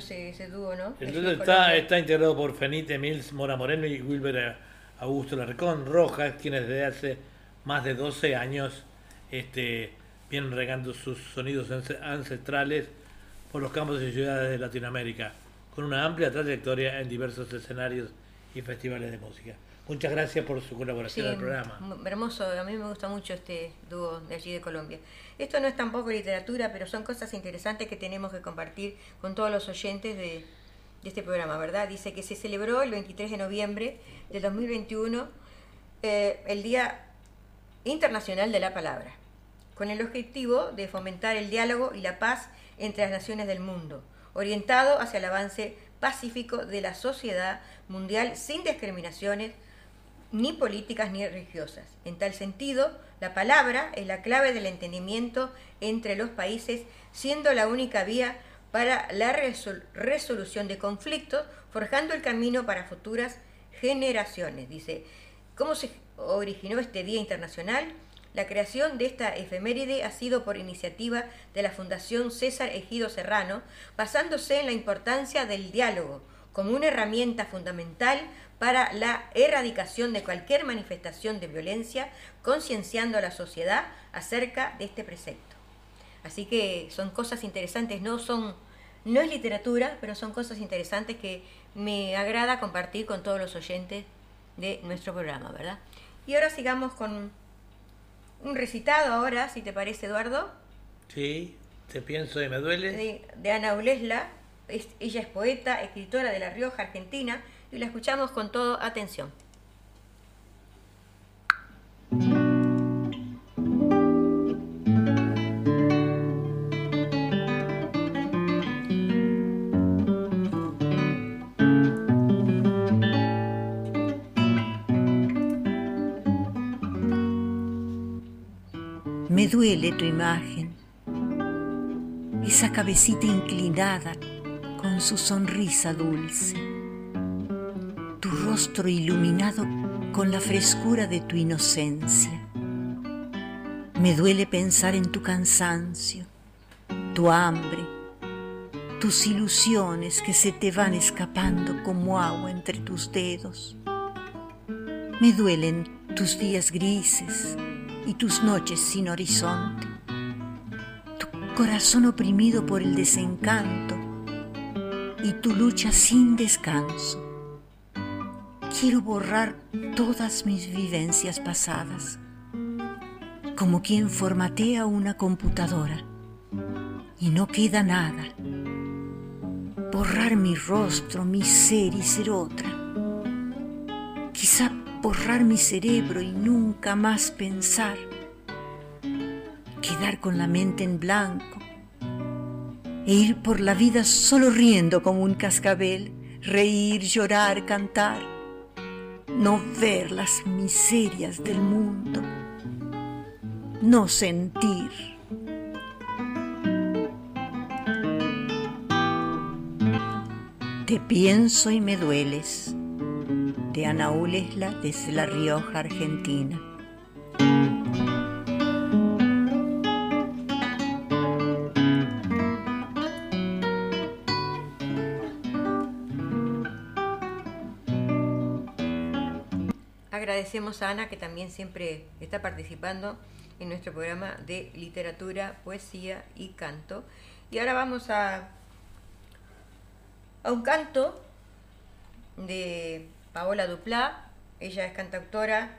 [SPEAKER 2] ese, ese dúo, ¿no?
[SPEAKER 3] el
[SPEAKER 2] de
[SPEAKER 3] está, está integrado por Fenite Mills Mora Moreno y Wilber Augusto Larcón Rojas, quienes desde hace más de 12 años este, vienen regando sus sonidos ance- ancestrales por los campos y ciudades de Latinoamérica, con una amplia trayectoria en diversos escenarios y festivales de música. Muchas gracias por su colaboración
[SPEAKER 2] Sí,
[SPEAKER 3] al programa.
[SPEAKER 2] hermoso, a mí me gusta mucho este dúo de allí de Colombia. Esto no es tampoco literatura, pero son cosas interesantes que tenemos que compartir con todos los oyentes de, este programa, ¿verdad? Dice que se celebró el 23 de noviembre de 2021 eh, el Día Internacional de la Palabra, con el objetivo de fomentar el diálogo y la paz entre las naciones del mundo, orientado hacia el avance pacífico de la sociedad mundial sin discriminaciones ni políticas ni religiosas. En tal sentido, la palabra es la clave del entendimiento entre los países, siendo la única vía para la resol- resolución de conflictos, forjando el camino para futuras generaciones. Dice, ¿cómo se originó este Día Internacional? La creación de esta efeméride ha sido por iniciativa de la Fundación César Ejido Serrano, basándose en la importancia del diálogo como una herramienta fundamental para la erradicación de cualquier manifestación de violencia, concienciando a la sociedad acerca de este precepto. Así que son cosas interesantes, no son no es literatura, pero son cosas interesantes que me agrada compartir con todos los oyentes de nuestro programa, ¿verdad? Y ahora sigamos con un recitado ahora, si te parece, Eduardo.
[SPEAKER 3] Sí, te pienso y me duele.
[SPEAKER 2] De, Ana Ulesla, ella es poeta, escritora de La Rioja, Argentina, y la escuchamos con toda atención.
[SPEAKER 12] Me duele tu imagen, esa cabecita inclinada con su sonrisa dulce, rostro iluminado con la frescura de tu inocencia. Me duele pensar en tu cansancio, tu hambre, tus ilusiones que se te van escapando como agua entre tus dedos. Me duelen tus días grises, y tus noches sin horizonte, tu corazón oprimido por el desencanto y tu lucha sin descanso. Quiero borrar todas mis vivencias pasadas, como quien formatea una computadora y no queda nada. Borrar mi rostro, mi ser y ser otra. Quizá borrar mi cerebro y nunca más pensar, quedar con la mente en blanco e ir por la vida solo riendo como un cascabel, reír, llorar, cantar, no ver las miserias del mundo, no sentir. Te pienso y me dueles de Ana Ulesla desde La Rioja, Argentina.
[SPEAKER 2] Agradecemos a Ana que también siempre está participando en nuestro programa de literatura, poesía y canto. Y ahora vamos a, a un canto de Paola Duplá, ella es cantautora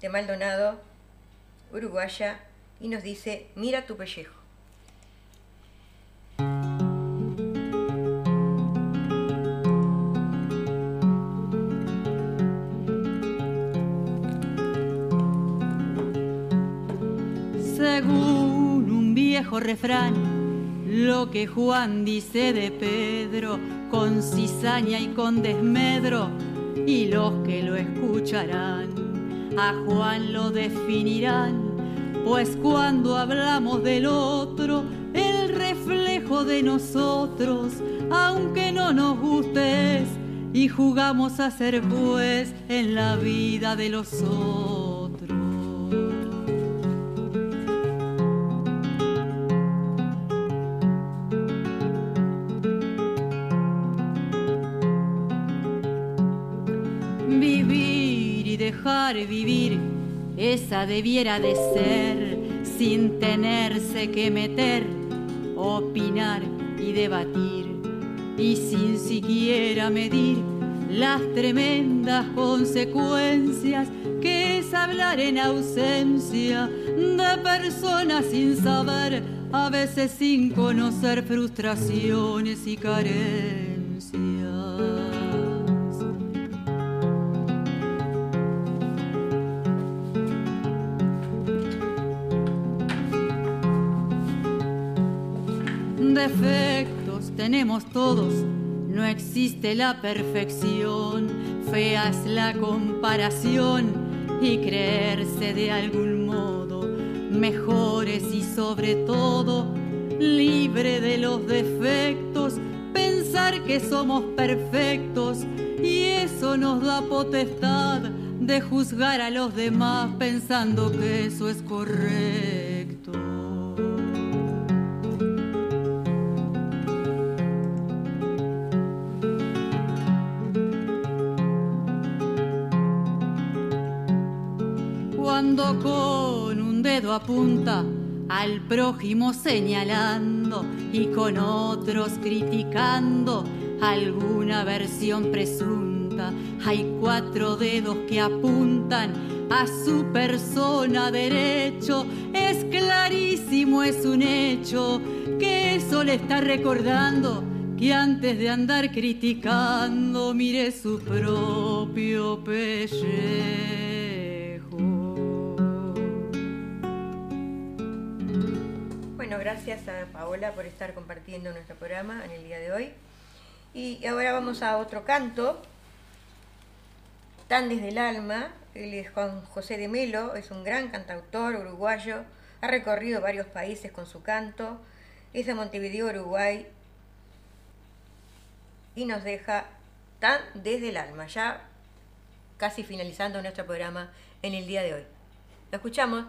[SPEAKER 2] de Maldonado, uruguaya, y nos dice, mira tu pellejo.
[SPEAKER 13] Refrán, lo que Juan dice de Pedro, con cizaña y con desmedro, y los que lo escucharán a Juan lo definirán, pues cuando hablamos del otro, el reflejo de nosotros, aunque no nos guste, y jugamos a ser pues en la vida de los otros. Vivir, esa debiera de ser, sin tenerse que meter, opinar y debatir, y sin siquiera medir las tremendas consecuencias que es hablar en ausencia de personas sin saber, a veces sin conocer frustraciones y carencias. Defectos tenemos todos, no existe la perfección, fea es la comparación y creerse de algún modo mejores y sobre todo libre de los defectos, pensar que somos perfectos y eso nos da potestad de juzgar a los demás pensando que eso es correcto. Con un dedo apunta al prójimo señalando y con otros criticando alguna versión presunta. Hay cuatro dedos que apuntan a su persona derecho. Es clarísimo, es un hecho que eso le está recordando que antes de andar criticando mire su propio pellejo.
[SPEAKER 2] Gracias a Paola por estar compartiendo nuestro programa en el día de hoy. Y ahora vamos a otro canto, tan desde el alma. Él es Juan José de Melo, es un gran cantautor uruguayo, ha recorrido varios países con su canto, es de Montevideo, Uruguay, y nos deja tan desde el alma, ya casi finalizando nuestro programa en el día de hoy. Lo escuchamos.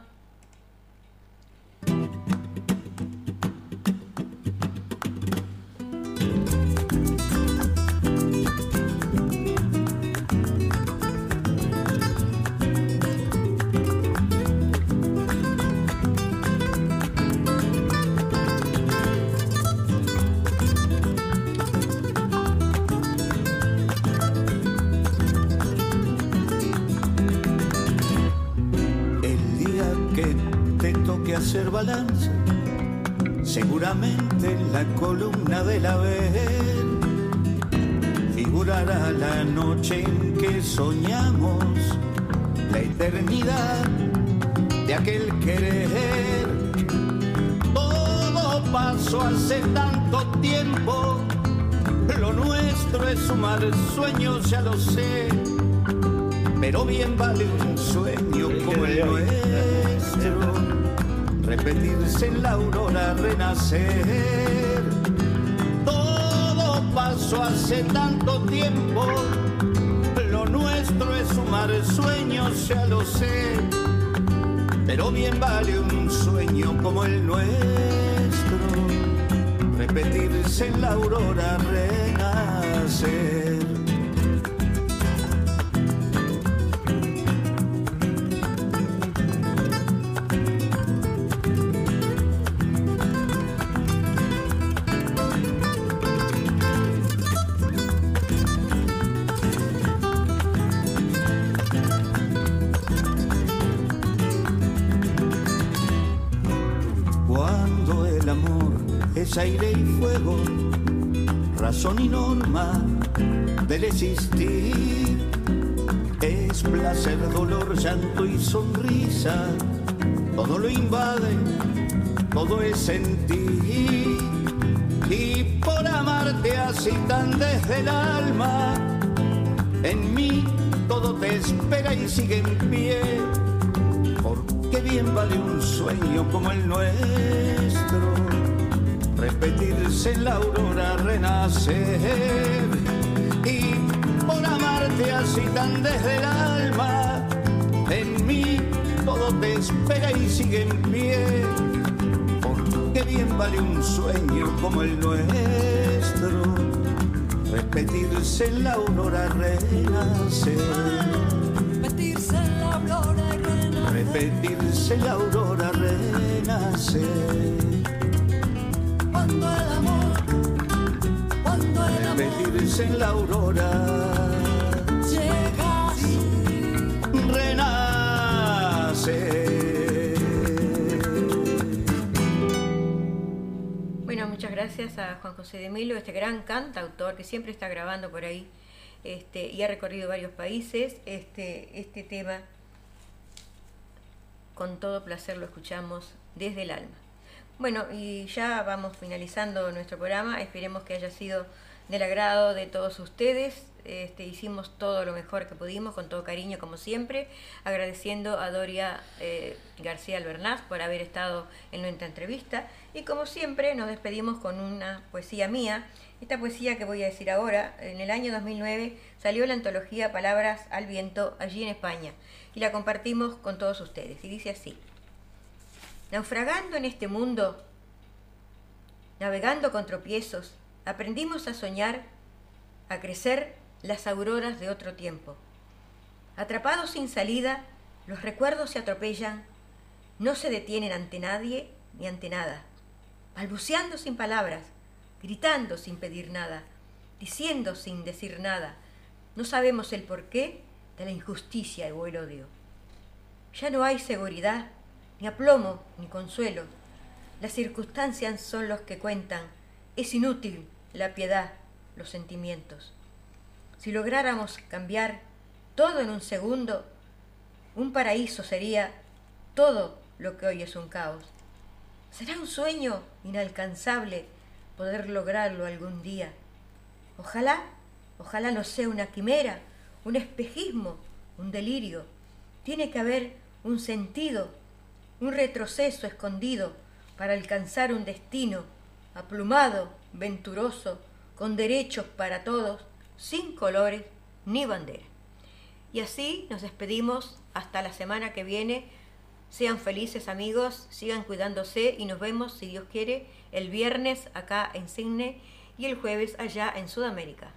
[SPEAKER 14] Balance, seguramente en la columna de la ver figurará la noche en que soñamos la eternidad de aquel querer. Todo pasó hace tanto tiempo, lo nuestro es sumar sueños, ya lo sé pero bien vale un sueño como el nuestro, repetirse en la aurora, renacer. Todo pasó hace tanto tiempo, lo nuestro es sumar sueños, ya lo sé, pero bien vale un sueño como el nuestro, repetirse en la aurora, renacer. Razón y norma del existir, es placer, dolor, llanto y sonrisa, todo lo invade, todo es sentir. Y por amarte así tan desde el alma, en mí todo te espera y sigue en pie. Porque bien vale un sueño como el nuestro, repetirse en la aurora, renacer y por amarte así tan desde el alma, en mí todo te espera y sigue en pie, porque bien vale un sueño como el nuestro, repetirse en la aurora, renacer.
[SPEAKER 15] Repetirse en la aurora renacer.
[SPEAKER 14] repetirse la aurora renacer. En la aurora
[SPEAKER 15] llega,
[SPEAKER 14] renacer.
[SPEAKER 2] Bueno, muchas gracias a Juan José de Milo, este gran cantautor que siempre está grabando por ahí este, y ha recorrido varios países. Este, este tema, con todo placer, lo escuchamos desde el alma. Bueno, y ya vamos finalizando nuestro programa. Esperemos que haya sido del agrado de todos ustedes. Este, hicimos todo lo mejor que pudimos, con todo cariño como siempre, agradeciendo a Doria eh, García Albernaz por haber estado en nuestra entrevista. Y como siempre nos despedimos con una poesía mía. Esta poesía que voy a decir ahora, en el año 2009 salió la antología Palabras al Viento allí en España y la compartimos con todos ustedes. Y dice así, naufragando en este mundo, navegando con tropiezos, aprendimos a soñar, a crecer las auroras de otro tiempo. Atrapados sin salida, Los recuerdos se atropellan, no se detienen ante nadie ni ante nada, balbuceando sin palabras, gritando sin pedir nada, diciendo sin decir nada. No sabemos el porqué de la injusticia o el odio. Ya no hay seguridad, ni aplomo, ni consuelo. Las circunstancias son los que cuentan. Es inútil la piedad, los sentimientos. Si lográramos cambiar todo en un segundo, un paraíso sería todo lo que hoy es un caos. Será un sueño inalcanzable poder lograrlo algún día. Ojalá, ojalá no sea una quimera, un espejismo, un delirio. Tiene que haber un sentido, un retroceso escondido para alcanzar un destino aplumado, venturoso, con derechos para todos, sin colores ni bandera. Y así nos despedimos hasta la semana que viene. Sean felices amigos, sigan cuidándose y nos vemos, si Dios quiere, el viernes acá en Sydney y el jueves allá en Sudamérica.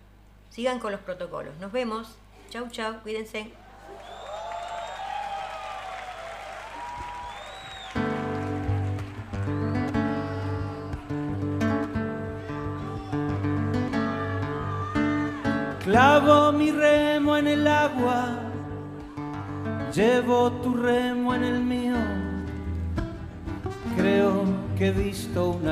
[SPEAKER 2] Sigan con los protocolos. Nos vemos. Chau, chau. Cuídense.
[SPEAKER 9] Clavo mi remo en el agua, llevo tu remo en el mío. Creo que he visto una